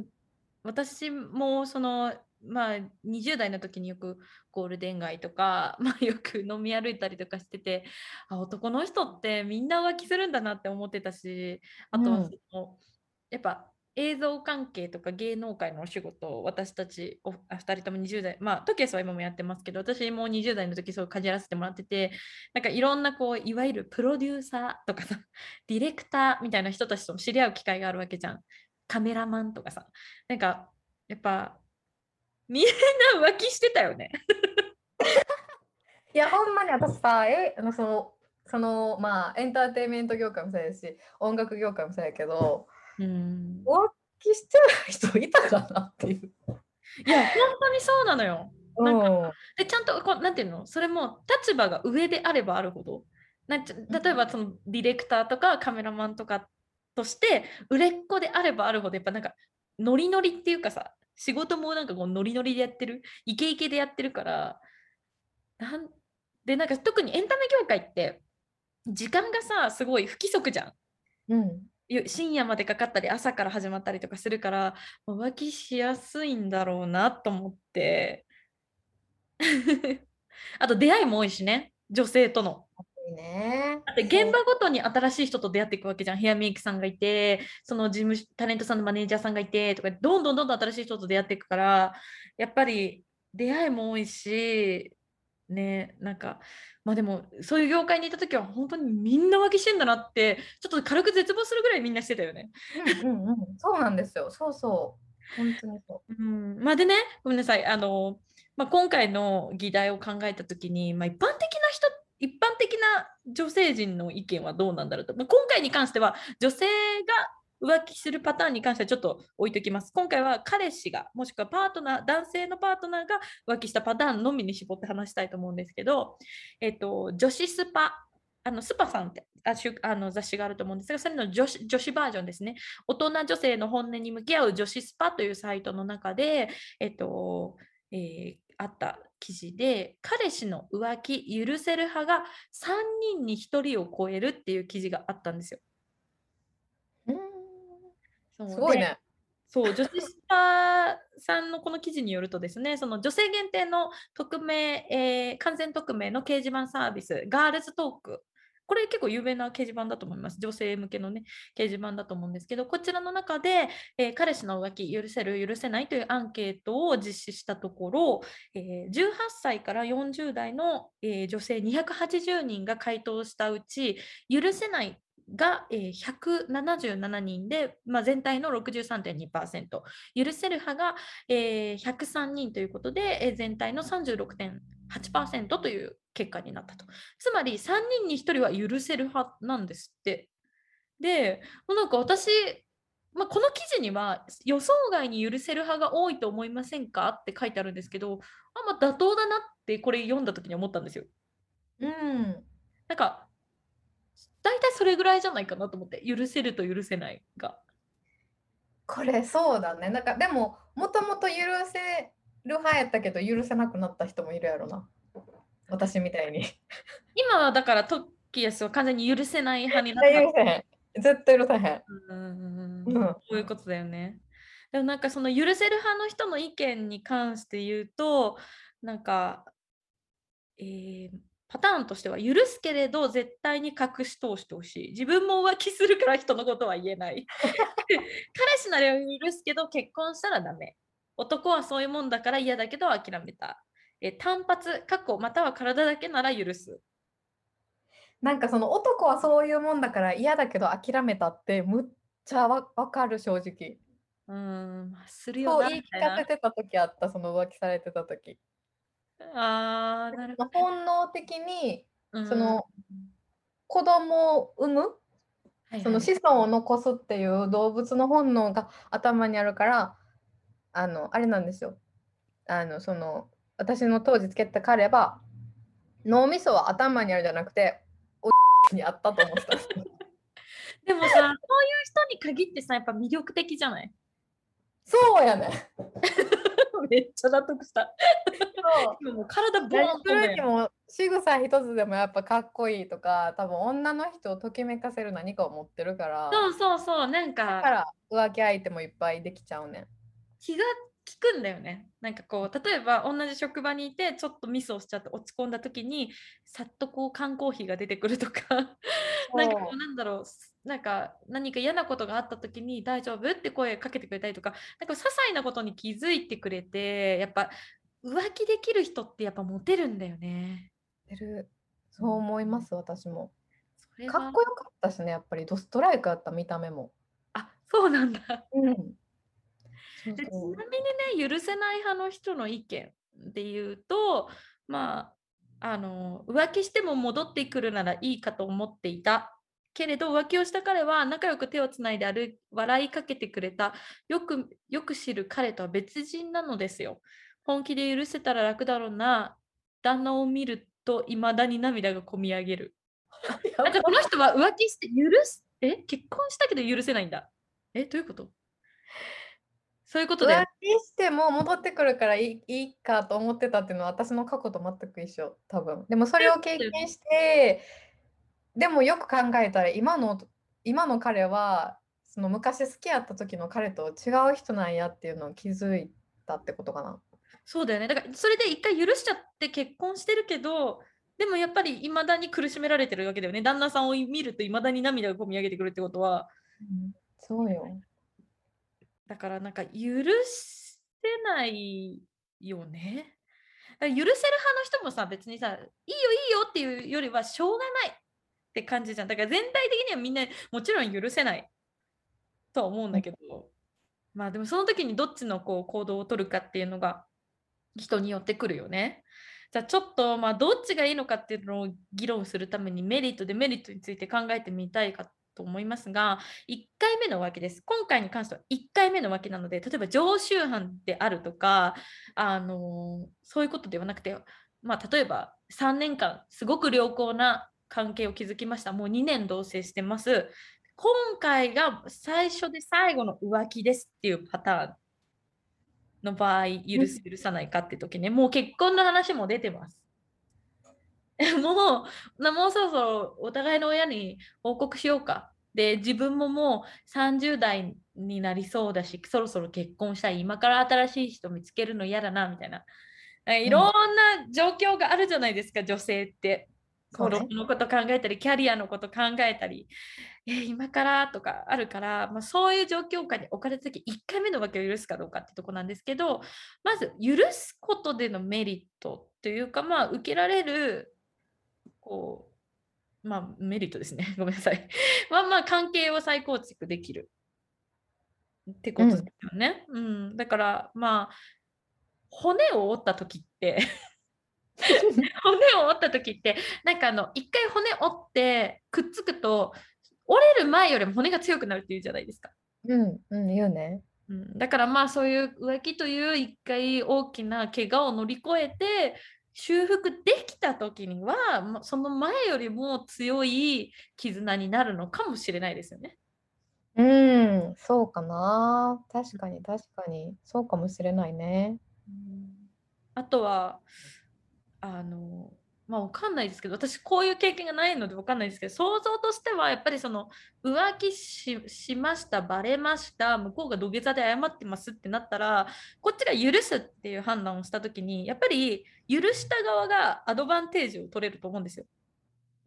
私もその、まあ、20代の時によくゴールデン街とか、まあ、よく飲み歩いたりとかしててあ男の人ってみんな浮気するんだなって思ってたしあとはうん。その、やっぱ映像関係とか芸能界のお仕事を私たちおあ2人とも20代まあトケスは今もやってますけど私も20代の時そうかじらせてもらっててなんかいろんなこういわゆるプロデューサーとかさ ディレクターみたいな人たちとも知り合う機会があるわけじゃん。カメラマンとかさ。なんかやっぱみんな浮気してたよね。いや、ほんまに私さ、え、あのそのそのまあエンターテインメント業界もそうやし音楽業界もそうやけどうん。浮気してない人いたかなっていう。いや本当にそうなのよ。なんかうんでちゃんとこうなんていうの？それも立場が上であればあるほど。なん例えばそのディレクターとかカメラマンとかとして売れっ子であればあるほどやっぱなんかノリノリっていうかさ仕事もなんかこうノリノリでやってる？イケイケでやってるからなんでなんか特にエンタメ業界って時間がさすごい不規則じゃん。うんよ深夜までかかったり朝から始まったりとかするから浮気しやすいんだろうなと思って あと出会いも多いしね女性との。ね。だって現場ごとに新しい人と出会っていくわけじゃんヘアメイクさんがいてその事務所タレントさんのマネージャーさんがいてとかどんどんどんどん新しい人と出会っていくからやっぱり出会いも多いしねなんかまあでもそういう業界にいた時は本当にみんな浮気してんだなってちょっと軽く絶望するぐらいみんなしてたよね。うんうんうん、そうなんですよ。そうそう。本当にそうん、まあでねごめんなさいあの、まあ、今回の議題を考えた時に、まあ、一般的な人一般的な女性陣の意見はどうなんだろうと、まあ、今回に関しては女性が浮気するパターンに関してはちょっと置いときます。今回は彼氏がもしくはパートナー男性のパートナーが浮気したパターンのみに絞って話したいと思うんですけど、えっと、女子スパあのスパさんってああの雑誌があると思うんですがそれの女子女子バージョンですね大人女性の本音に向き合う女子スパというサイトの中で、えっとえーあった記事で彼氏の浮気許せる派が3人に1人を超えるっていう記事があったんですよ。う。ん、すごいでね。そう女子スパさんのこの記事によるとですねその女性限定の匿名、えー完全匿名の掲示板サービスガールズトークこれ結構有名な掲示板だと思います。女性向けのね掲示板だと思うんですけどこちらの中で、えー彼氏の浮気許せる許せないというアンケートを実施したところ、えー18歳から40代の、えー女性280人が回答したうち許せないが、えー177人で、まあ、全体の63.2%許せる派が、えー103人ということで、えー全体の36.8%という結果になったと。つまり3人に1人は許せる派なんですって。で、なんか私、まあ、この記事には予想外に許せる派が多いと思いませんかって書いてあるんですけど、あまあ、妥当だなってこれ読んだ時に思ったんですよ。うん。なんか、大体それぐらいじゃないかなと思って、許せると許せないが。これそうだね。なんかでももともと許せる派やったけど許せなくなった人もいるやろな。私みたいに。今はだからトキエスは完全に許せない派にな絶った対許せへん。絶対許せへん。うんうんそういうことだよね。でもなんかその許せる派の人の意見に関して言うとなんか、えーパターンとしては許すけれど絶対に隠し通してほしい自分も浮気するから人のことは言えない 彼氏なら許すけど結婚したらダメ男はそういうもんだから嫌だけど諦めた、えー単発過去または体だけなら許す。なんかその男はそういうもんだから嫌だけど諦めたってむっちゃわわかる正直。うーんまあするよそう言い聞かせてた時あったその浮気されてた時。あーなるほど。本能的にうん。その子供を産む？はいはい。その子孫を残すっていう動物の本能が頭にあるからあのあれなんですよ。あのその私の当時つけてた彼は脳みそは頭にあるじゃなくておにあったと思ってた。ん でもさ、そういう人に限ってさ、やっぱ魅力的じゃない？そうやね めっちゃ納得した。そう。今もう体ボーンとねも仕草一つでもやっぱかっこいいとか多分女の人をときめかせる何かを持ってるからそうそうそう、なんだかから浮気相手もいっぱいできちゃうねん気が利くんだよね。なんかこう、例えば同じ職場にいて、ちょっとミスをしちゃって落ち込んだ時に、さっとこう缶コーヒーが出てくるとか、なんかこう、なんだろう、なんか何か嫌なことがあった時に大丈夫？って声かけてくれたりとか、なんか些細なことに気づいてくれて、やっぱ浮気できる人ってやっぱモテるんだよね。そう思います私も。かっこよかったしねやっぱり。ドストライクやった見た目も。あそうなんだ。うんでちなみにね許せない派の人の意見で言うとまああの浮気しても戻ってくるならいいかと思っていたけれど浮気をした彼は仲良く手をつないで歩笑いかけてくれたよくよく知る彼とは別人なのですよ。本気で許せたら楽だろうな旦那を見ると未だに涙がこみ上げる。あじゃあこの人は浮気して許すえ結婚したけど許せないんだ。えどういうこと？そういうことで浮気しても戻ってくるからいいいいかと思ってたっていうのは私の過去と全く一緒多分でもそれを経験してでもよく考えたら今の今の彼はその昔好きやった時の彼と違う人なんやっていうのを気づいたってことかなそうだよね。だからそれで一回許しちゃって結婚してるけど、でもやっぱり未だに苦しめられてるわけだよね。旦那さんを見ると未だに涙がこみ上げてくるってことは。うんそうよだからなんか許せないよね。許せる派の人もさ、別にさ、いいよいいよっていうよりはしょうがないって感じじゃん。だから全体的にはみんなもちろん許せないとは思うんだけど、まあでもその時にどっちのこう行動を取るかっていうのが人によってくるよね。じゃあちょっとまあどっちがいいのかっていうのを議論するためにメリットデメリットについて考えてみたいかと思いますが1回目の浮気です。今回に関しては1回目の浮気なので例えば常習犯であるとかあのそういうことではなくて、まあ、例えば3年間すごく良好な関係を築きました。もう2年同棲してます。今回が最初で最後の浮気ですっていうパターンの場合許す許さないかって時ねもう結婚の話も出てます。もうなもうそろそろお互いの親に報告しようかで自分ももう30代になりそうだしそろそろ結婚したい。今から新しい人見つけるの嫌だなみたいな。えいろんな状況があるじゃないですか女性って。子供のこと考えたりキャリアのこと考えたり。えー今からとかあるから、まあ、そういう状況下に置かれた時1回目の浮気を許すかどうかってとこなんですけどまず許すことでのメリットというかまあ受けられるこうまあメリットですね。ごめんなさい。まあまあ関係を再構築できる。ってことですよね、うん。だからまあ骨を折った時って 骨を折った時ってなんかあの一回骨折ってくっつくと折れる前よりも骨が強くなるっていうじゃないですか。うんうん言うね。うん、だからまあそういう浮気という一回大きな怪我を乗り越えて修復できた時にはまその前よりも強い絆になるのかもしれないですよね。うんそうかな。確かに確かに。そうかもしれないね。あとはあのまあわかんないですけど私こういう経験がないのでわかんないですけど想像としてはやっぱりその浮気ししましたバレました向こうが土下座で謝ってますってなったらこっちが許すっていう判断をした時にやっぱり許した側がアドバンテージを取れると思うんですよ。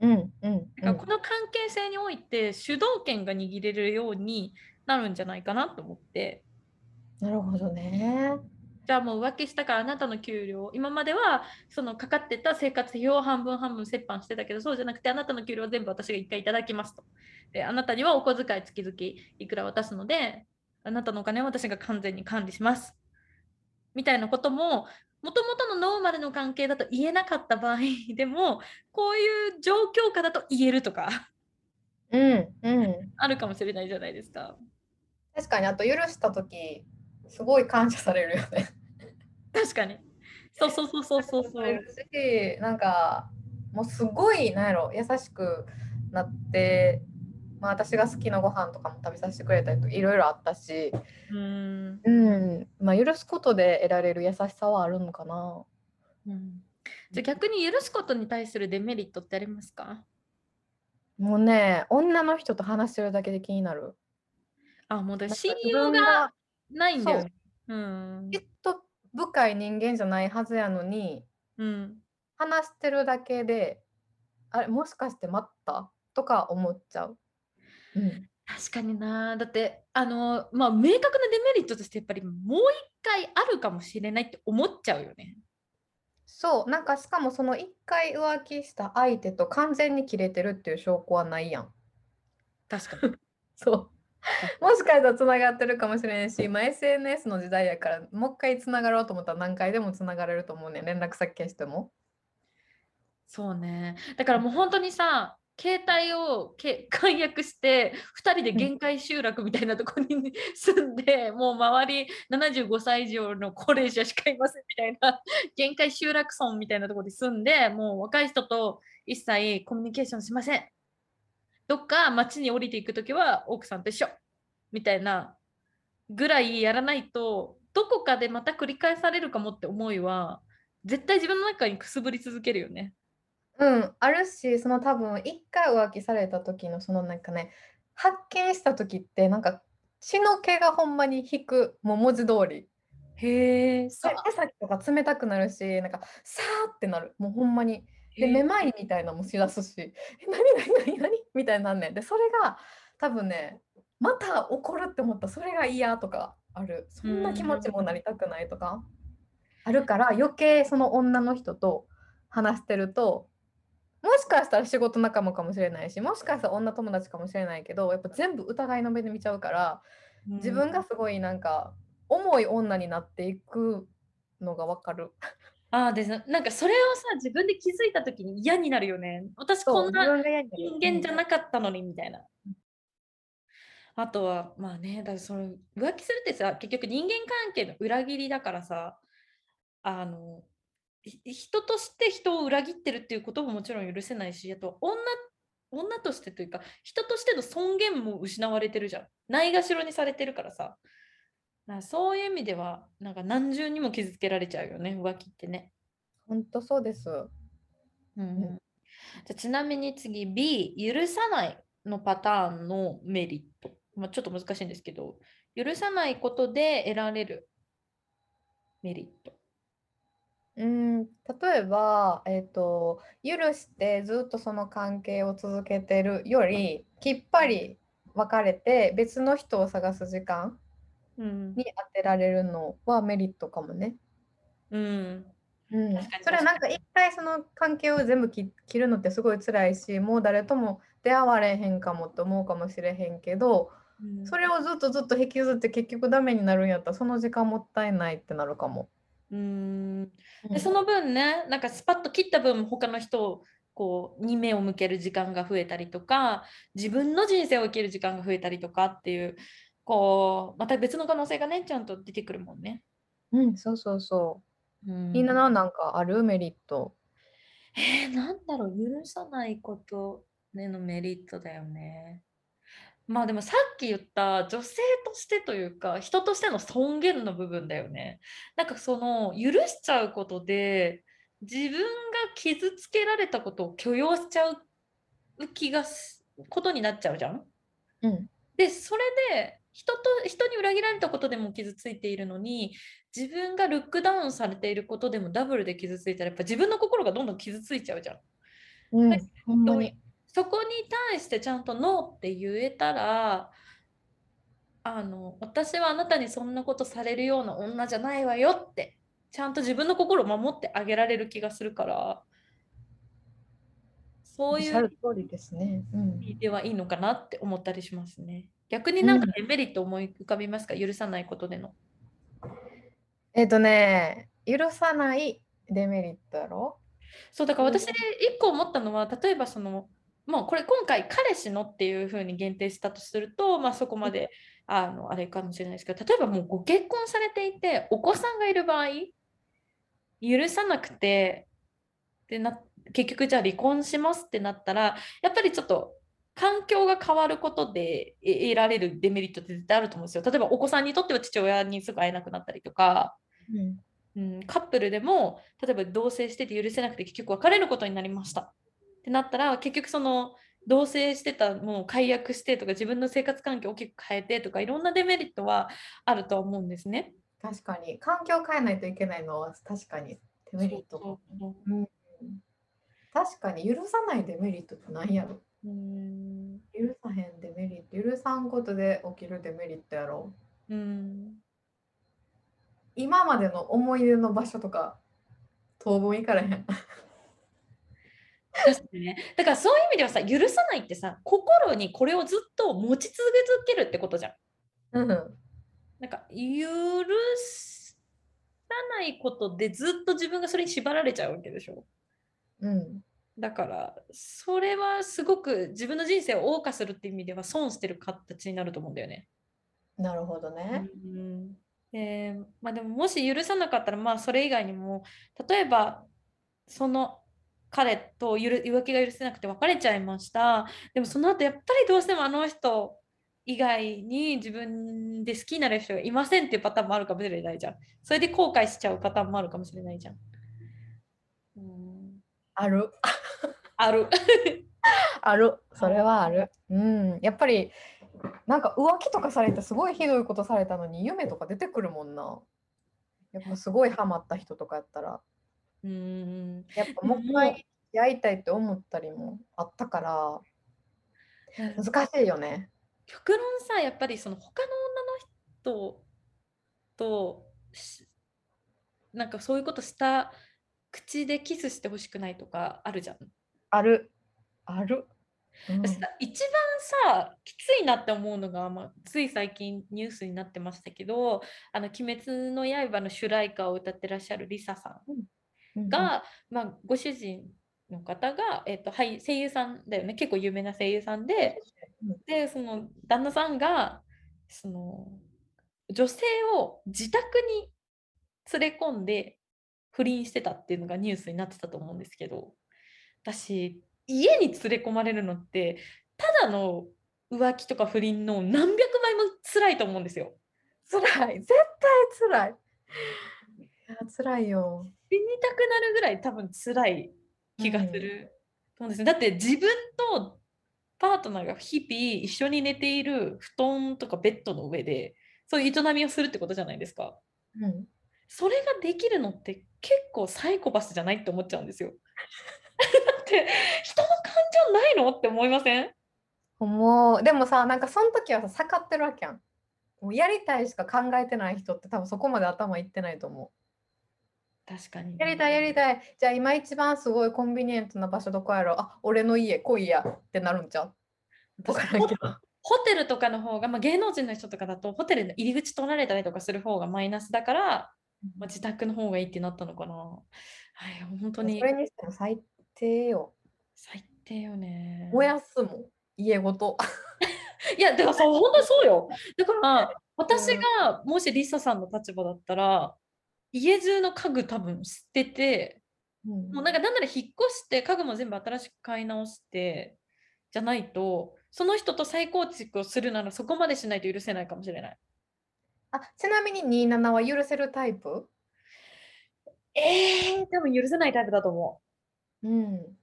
うんうんうんだからこの関係性において主導権が握れるようになるんじゃないかなと思って。なるほどねじゃあもう浮気したからあなたの給料今まではそのかかってた生活費を半分半分折半してたけどそうじゃなくてあなたの給料は全部私が一回いただきますと。であなたにはお小遣い月々いくら渡すのであなたのお金は私が完全に管理します。みたいなことももともとのノーマルの関係だと言えなかった場合でもこういう状況下だと言えるとか。うんうん。あるかもしれないじゃないですか。確かにあと許した時すごい感謝されるよね。確かに。そうそうそうそうそうそう。しなんかもうすごいなんやろ優しくなって、まあ、私が好きなご飯とかも食べさせてくれたりとかいろいろあったし、うーん。うん。まあ、許すことで得られる優しさはあるのかな。うん。じゃあ逆に許すことに対するデメリットってありますか？もうね女の人と話してるだけで気になる。あ、もうだなんか信自分用ががないんだよね。うんきっと深い人間じゃないはずやのにうん。話してるだけであれもしかして待った？とか思っちゃう。うん確かにな。だって、あの、まあ、明確なデメリットとして、やっぱりもう一回あるかもしれないって思っちゃうよね。そうなんかしかもその一回浮気した相手と完全に切れてるっていう証拠はないやん。確かに。そう。もしかしたらつながってるかもしれんし、今 SNS の時代やからもう一回つながろうと思ったら何回でもつながれると思うねん連絡先消しても。そうね。だからもう本当にさ、携帯をけ 解約して2人で限界集落みたいなところに 住んで、もう周り75歳以上の高齢者しかいませんみたいな限界集落村みたいなところに住んでもう若い人と一切コミュニケーションしませんどっか街に降りていく時は奥さんと一緒みたいなぐらいやらないとどこかでまた繰り返されるかもって思いは絶対自分の中にくすぶり続けるよね。うん、あるし、その多分一回浮気された時のそのなんかね、発見した時ってなんか血の気がほんまに引く、もう文字通り。へえ、手先とか冷たくなるし、なんかさーってなる。もうほんまに。で、めまいみたいなのもしだすし、え、なになになになに？みたいになんねん。で、それが多分ね、また怒るって思ったそれが嫌とかある。そんな気持ちもなりたくないとかあるから余計その女の人と話してるともしかしたら仕事仲間かもしれないしもしかしたら女友達かもしれないけどやっぱ全部疑いの目で見ちゃうから自分がすごいなんか重い女になっていくのがわかる。ああでなんかそれをさ自分で気づいた時に嫌になるよね。私こんな人間じゃなかったのにみたいな。あとはまあねだからその浮気するってさ結局人間関係の裏切りだからさあの人として人を裏切ってるっていうことももちろん許せないしあと女女としてというか人としての尊厳も失われてるじゃんないがしろにされてるからさなそういう意味ではなんか何重にも傷つけられちゃうよね浮気ってね。本当そうです、うん、じゃちなみに次 B 許さないのパターンのメリット。まあ、ちょっと難しいんですけど、許さないことで得られるメリット。うん例えば、えーと、許してずっとその関係を続けてるよりきっぱり別れて別の人を探す時間に当てられるのはメリットかもね。うん、うん、それはなんか一回その関係を全部切るのってすごい辛いしもう誰とも出会われへんかもと思うかもしれへんけどそれをずっとずっと引きずって結局ダメになるんやったらその時間もったいないってなるかも。うん。でその分ねなんかスパッと切った分他の人をこうに目を向ける時間が増えたりとか自分の人生を生きる時間が増えたりとかっていうこうまた別の可能性がねちゃんと出てくるもんね。うんそうそうそう。うん、みんななんかある？メリット。えー、なんだろう？許さないことでのメリットだよね。まあでもさっき言った女性としてというか人としての尊厳の部分だよね。なんかその許しちゃうことで自分が傷つけられたことを許容しちゃう気がすことになっちゃうじゃん。うん、でそれで人と人に裏切られたことでも傷ついているのに自分がルックダウンされていることでもダブルで傷ついたらやっぱ自分の心がどんどん傷ついちゃうじゃん。うん、ほんまにそこに対してちゃんとノーって言えたらあの私はあなたにそんなことされるような女じゃないわよってちゃんと自分の心を守ってあげられる気がするからそういう通りですね、うん、ではいいのかなって思ったりしますね。逆になんかデメリット思い浮かびますか、うん、許さないことでの。えっ、ー、とね許さないデメリットやろ？そうだから私一個思ったのは例えばそのもうこれ今回彼氏のっていうふうに限定したとすると、まあ、そこまであのあれかもしれないですけど例えばもうご結婚されていてお子さんがいる場合許さなくてでな結局じゃあ離婚しますってなったらやっぱりちょっと環境が変わることで得られるデメリットって絶対あると思うんですよ。例えばお子さんにとっては父親にすぐ会えなくなったりとか、うん、うん、カップルでも例えば同棲してて許せなくて結局別れることになりました。ってなったら結局その同棲してたもう解約してとか自分の生活環境を大きく変えてとかいろんなデメリットはあると思うんですね。確かに。環境を変えないといけないのは確かにデメリット。うん、確かに許さないデメリットって何やろうん許さへんデメリット許さんことで起きるデメリットやろう。ん今までの思い出の場所とか当分行かれへん。ね、だからそういう意味ではさ許さないってさ心にこれをずっと持ち続けるってことじゃん。うん、なんか許さないことでずっと自分がそれに縛られちゃうわけでしょ。うん、だからそれはすごく自分の人生を謳歌するっていう意味では損してる形になると思うんだよね。なるほどね。うんえーまあ、でももし許さなかったらまあそれ以外にも例えばその彼とゆる浮気が許せなくて別れちゃいましたでもその後やっぱりどうしてもあの人以外に自分で好きになる人がいませんっていうパターンもあるかもしれないじゃんそれで後悔しちゃうパターンもあるかもしれないじゃん、うん、ある。あるある。それはある。うん。やっぱり、なんか浮気とかされてすごいひどいことされたのに夢とか出てくるもんな。やっぱすごいハマった人とかやったら、うんやっぱもう一回やりたいって思ったりもあったから、難しいよね。極論さやっぱりその他の女の人としなんかそういうことした口でキスしてほしくないとかあるじゃん。ある。ある。うん。一番さきついなって思うのが、まあ、つい最近ニュースになってましたけど「あの鬼滅の刃」の主題歌を歌ってらっしゃるリサさんうん。が、まあ、ご主人の方が、えっとはい、声優さんだよね。結構有名な声優さんで。うん。でその旦那さんがその女性を自宅に連れ込んで不倫してたっていうのがニュースになってたと思うんですけど私家に連れ込まれるのってただの浮気とか不倫の何百倍も辛いと思うんですよ。辛い。絶対辛い。いや辛いよ。死にたくなるぐらい多分辛い気がする。そうですね、だって自分とパートナーが日々一緒に寝ている布団とかベッドの上でそういう営みをするってことじゃないですか。うん。それができるのって結構サイコパスじゃないって思っちゃうんですよ。だって人の感情ないの？って思いません？思う。でもさ、なんかその時はさ、下がってるわけやん。もうやりたいしか考えてない人って多分そこまで頭いってないと思確かにう。やりたいやりたい。じゃあ今一番すごいコンビニエントな場所どこやろ？あ、俺の家来いやってなるんちゃう？わ私からんけど。ホテルとかの方が、まあ、芸能人の人とかだとホテルの入り口取られたりとかする方がマイナスだから、まあ、自宅の方がいいってなったのかな。はい、本当にそれにしても最低よ。最低よね。燃やすもん。家ごと。いや、だからそう、本当にそうよ。だから、私がもしリサさんの立場だったら、家中の家具多分捨てて、うんもうなんかなんなら引っ越して家具も全部新しく買い直してじゃないとその人と再構築をするならそこまでしないと許せないかもしれない。あちなみに27は許せるタイプ？えー、多分許せないタイプだと思うん。う。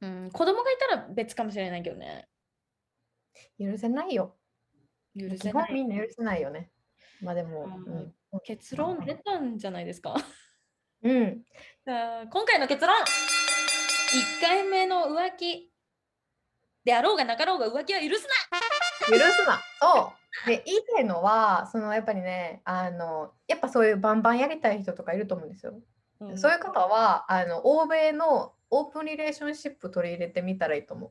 うん、子供がいたら別かもしれないけどね。許せないよ。許基せない。本みんな許せないよね。まあでも、うん結論出たんじゃないですか？うん。今回の結論 !1 回目の浮気であろうがなかろうが浮気は許すな許すな。そう。で、言いたいのは、そのやっぱりね、あの、やっぱそういうバンバンやりたい人とかいると思うんですよ。うんそういう方は、あの、欧米のオープンリレーションシップ取り入れてみたらいいと思う。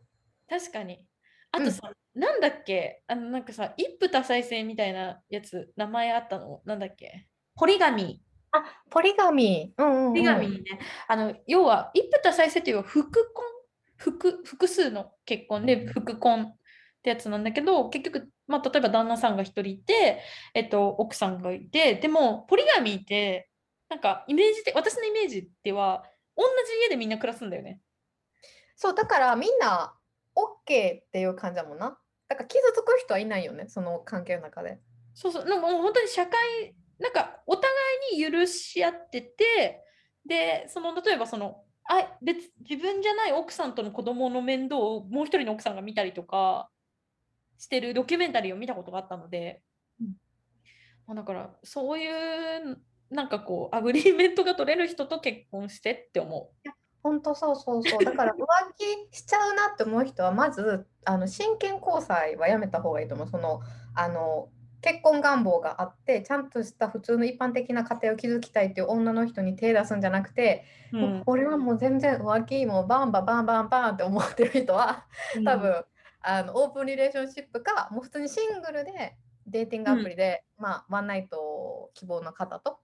確かに。あとさ、なんだっけ？あのなんかさ、一夫多妻制みたいなやつ、名前あったの？なんだっけ？ポリガミポリガミー。うんうん、うん。ポリガミね。あの、要は、一夫多妻制っていうのは複婚？複複数の結婚で複婚ってやつなんだけど、結局、まあ、例えば旦那さんが一人いて、えっと、奥さんがいて、でも、ポリガミって、なんか、イメージで、私のイメージでは、同じ家でみんな暮らすんだよね。そう、だからみんな OK っていう感じだもんな。だから傷つく人はいないよね、その関係の中で。そうそう、なんかもう本当に社会、なんかお互いに許し合ってて、で、その例えばその、あ別自分じゃない奥さんとの子供の面倒をもう一人の奥さんが見たりとかしてるドキュメンタリーを見たことがあったので、うんまあだからそういうなんかこう agreement が取れる人と結婚してって思本当そうそうそう。だから浮気しちゃうなって思う人は、まずあの真剣交際はやめた方がいいと思う。そのあの結婚願望があって、ちゃんとした普通の一般的な家庭を築きたいっていう女の人に手出すんじゃなくて、う。もう俺はもう全然浮気もバンバンバンバンバンって思ってる人は、うん多分、あのオープンリレーションシップか、もう普通にシングルでデーティングアプリで、まあ、ワンナイト希望の方と、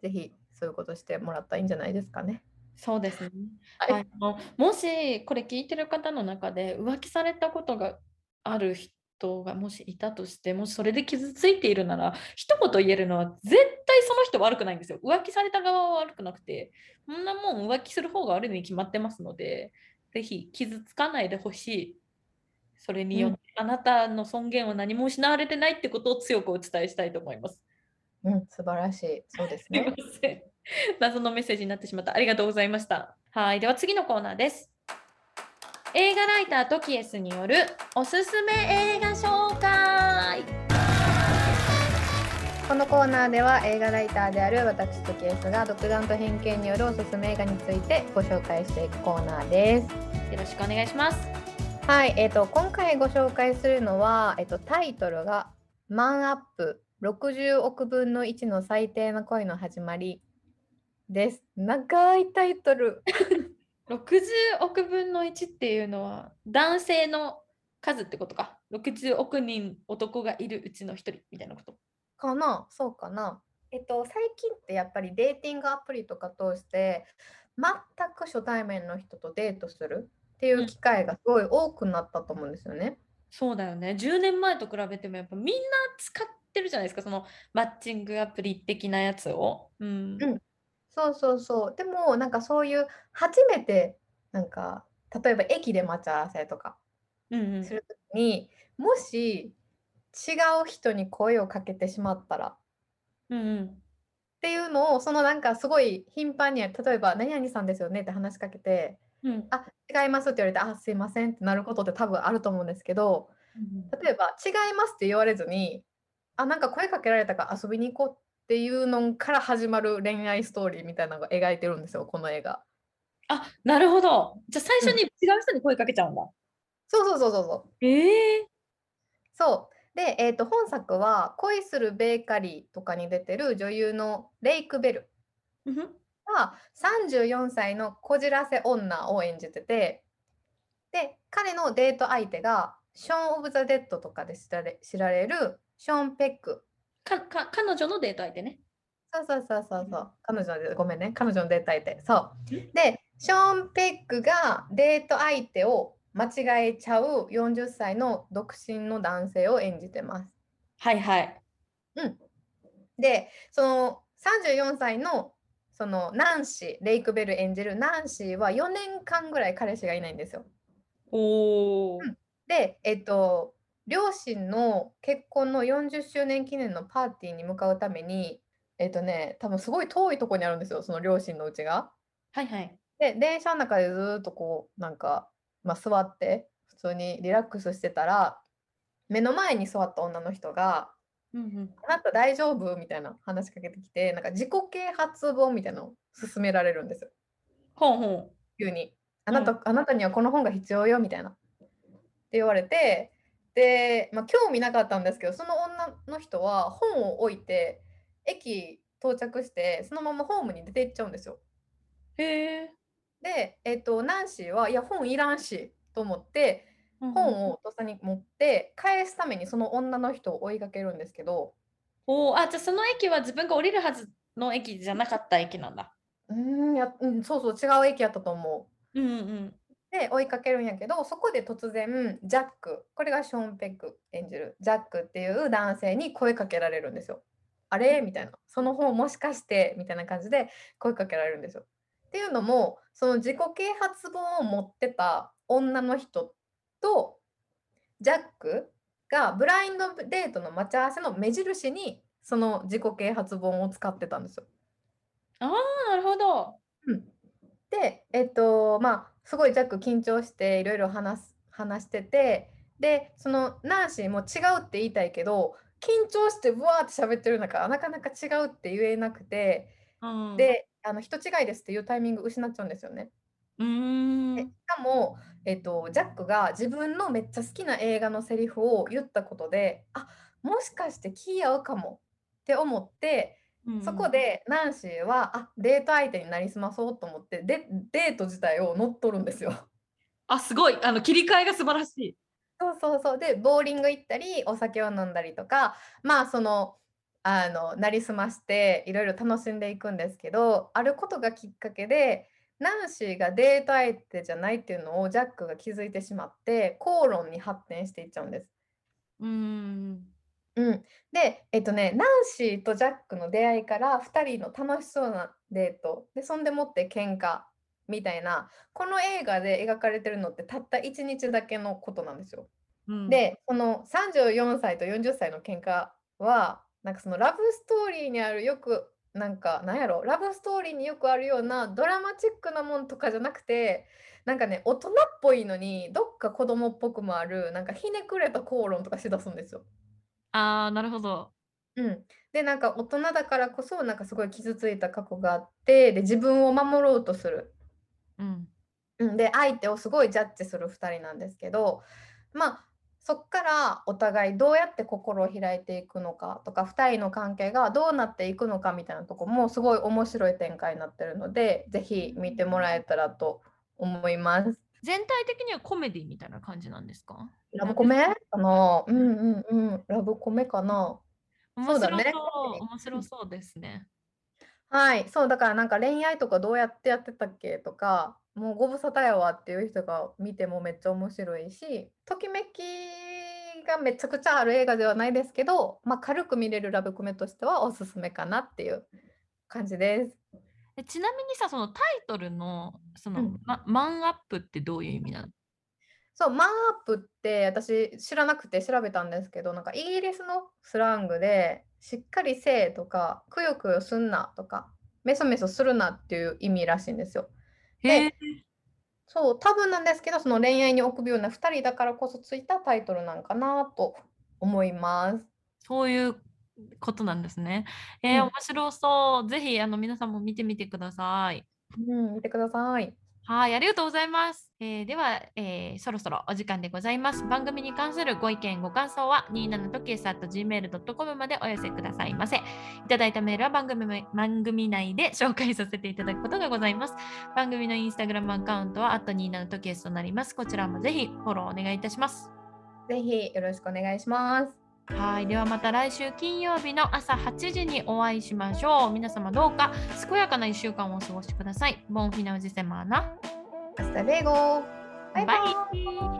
ぜひそういうことしてもらったらいいんじゃないですかね。そうですね。はい。あの、もしこれ聞いてる方の中で浮気されたことがある人がもしいたとして、もしそれで傷ついているなら、一言言えるのは絶対その人悪くないんですよ。浮気された側は悪くなくて、そんなもん浮気する方が悪いに決まってますので、ぜひ傷つかないでほしい。それによって、あなたの尊厳は何も失われてないってことを強くお伝えしたいと思います。うん、素晴らしい。そうですすいまね。せん。謎のメッセージになってしまった。ありがとうございました。はい。では次のコーナーです。映画ライタートキエスによるおすすめ映画紹介。このコーナーでは映画ライターである私とケースが独断と偏見によるおすすめ映画についてご紹介していくコーナーです。よろしくお願いします。はい、えっ、と今回ご紹介するのは、えっ、とタイトルがマンアップ60億分の1の最低な恋の始まりです。長いタイトル。60億分の1っていうのは男性の数ってことか。60億人男がいるうちの1人みたいなこと。かな？そうかなえっと最近ってやっぱりデーティングアプリとか通して全く初対面の人とデートするっていう機会がすごい多くなったと思うんですよね。そうだよね。10年前と比べてもやっぱみんな使ってるじゃないですか。そのマッチングアプリ的なやつを。うん。うんそうそうそう。でもなんかそういう初めてなんか例えば駅で待ち合わせとかうんうんするときに、もし違う人に声をかけてしまったらうんうん。っていうのをそのなんかすごい頻繁に例えば「何々さんですよね」って話しかけてうんあ、違いますって言われて、あ、すいませんってなることって多分あると思うんですけど、例えば、違いますって言われずに、あ、なんか声かけられたから遊びに行こうっていうのから始まる恋愛ストーリーみたいなのが描いてるんですよ、この映画。あ、なるほど。じゃあ最初に違う人に声かけちゃうんだ。そうそうそうそうそう。ええそう。で、えっと、本作は恋するベーカリーとかに出てる女優のレイク・ベルが34歳のこじらせ女を演じてて、で、彼のデート相手がショーン・オブ・ザ・デッドとかで知られるショーン・ペック。かか彼女のデート相手ね。そうそうそうそうそう。彼女のデごめんね。彼女のデート相手。そう。えで、ショーン・ペックがデート相手を間違えちゃう40歳の独身の男性を演じてます。はいはい。で、その34歳のそのナンシー、レイクベル演じるナンシーは4年間ぐらい彼氏がいないんですよ。おお。うんで、えっと、両親の結婚の40周年記念のパーティーに向かうために、えっとね、多分すごい遠いとこにあるんですよ、その両親のうちが。はいはい。で、電車の中でずーっとこう、なんか、まあ、座って、普通にリラックスしてたら、目の前に座った女の人が、うんうん。あなた大丈夫？みたいな話しかけてきて、なんか自己啓発本みたいなのを勧められるんですよ、ほうほ急に。あなた、あなたにはこの本が必要よみたいな。って言われて、で、まあ、興味なかったんですけど、その女の人は本を置いて、駅到着して、そのままホームに出て行っちゃうんですよ。う。へえ。で、えっと、ナンシーは、いや、本いらんしと思って、本をとっさに持って、返すためにその女の人を追いかけるんですけど、おお、あ、じゃあその駅は自分が降りるはずの駅じゃなかった駅なんだ。うーん、や、うん、そうそう、違う駅やったと思う。うんうん。で追いかけるんやけどそこで突然ジャックこれがショーン・ペック演じるジャックっていう男性に声かけられるんですよ。あれ？みたいなその本もしかして？みたいな感じで声かけられるんですよ。っていうのもその自己啓発本を持ってた女の人とジャックがブラインドデートの待ち合わせの目印にその自己啓発本を使ってたんですよ。ああ、なるほど。うんで、えっと、まあ、すごいジャック緊張していろいろ話す話してて、で、そのナンシーも違うって言いたいけど、緊張してブワーって喋ってる中、なかなか違うって言えなくて、うん、で、あの人違いですっていうタイミング失っちゃうんですよね。うーん。でしかも、えっと、ジャックが自分のめっちゃ好きな映画のセリフを言ったことで、あもしかして気合うかもって思って、うんそこでナンシーはあデート相手になりすまそうと思ってでデート自体を乗っ取るんですよ。あ、すごい。あの切り替えが素晴らしい。そうそうそうでボーリング行ったりお酒を飲んだりとかまあそのあのなりすましていろいろ楽しんでいくんですけどあることがきっかけでナンシーがデート相手じゃないっていうのをジャックが気づいてしまって口論に発展していっちゃうんです。うーん。うん、で、えっとね、ナンシーとジャックの出会いから2人の楽しそうなデートでそんでもって喧嘩みたいなこの映画で描かれてるのってたった1日だけのことなんですよ。うん、でこの34歳と40歳の喧嘩はなんかそのラブストーリーにあるよくなんかなんやろラブストーリーによくあるようなドラマチックなもんとかじゃなくてなんかね大人っぽいのにどっか子供っぽくもあるなんかひねくれた口論とかしだすんですよ。ああ、なるほど。うん、でなんか大人だからこそなんかすごい傷ついた過去があってで自分を守ろうとする。うん。うん、で相手をすごいジャッジする2人なんですけどまあそっからお互いどうやって心を開いていくのかとか2人の関係がどうなっていくのかみたいなとこもすごい面白い展開になってるのでぜひ見てもらえたらと思います。全体的にはコメディみたいな感じなんですか？ラブコメ？かなうんうん。うんラブコメかな？面そうだね。白そう、面白そうですね。はい、そうだからなんか恋愛とかどうやってやってたっけとかもうご無沙汰やわっていう人が見てもめっちゃ面白いしときめきがめちゃくちゃある映画ではないですけど、まあ、軽く見れるラブコメとしてはおすすめかなっていう感じです。えちなみにさ、そのタイトルのその、うんまマンアップってどういう意味なの？そう、マンアップって私知らなくて調べたんですけど、なんかイギリスのスラングで、しっかりせえとか、くよくよすんなとか、メソメソするなっていう意味らしいんですよ。へえ。そう、多分なんですけど、その恋愛に臆病な2人だからこそついたタイトルなんかなと思います。そういうことなんですね。えーうん面白そう。ぜひあの皆さんも見てみてください。うん、見てください。はい、ありがとうございます。えーでは、えーそろそろお時間でございます。番組に関するご意見、ご感想は27とけさ gmail.com までお寄せくださいませ。いただいたメールは番組め番組内で紹介させていただくことがございます。番組のインスタグラムアカウントは、あと27とけとなります。こちらもぜひフォローお願いいたします。ぜひよろしくお願いします。はい、ではまた来週金曜日の朝8時にお会いしましょう。皆様どうか健やかな1週間をお過ごしください。ボンフィナウジセマーナ。アスタレゴバイバイバイ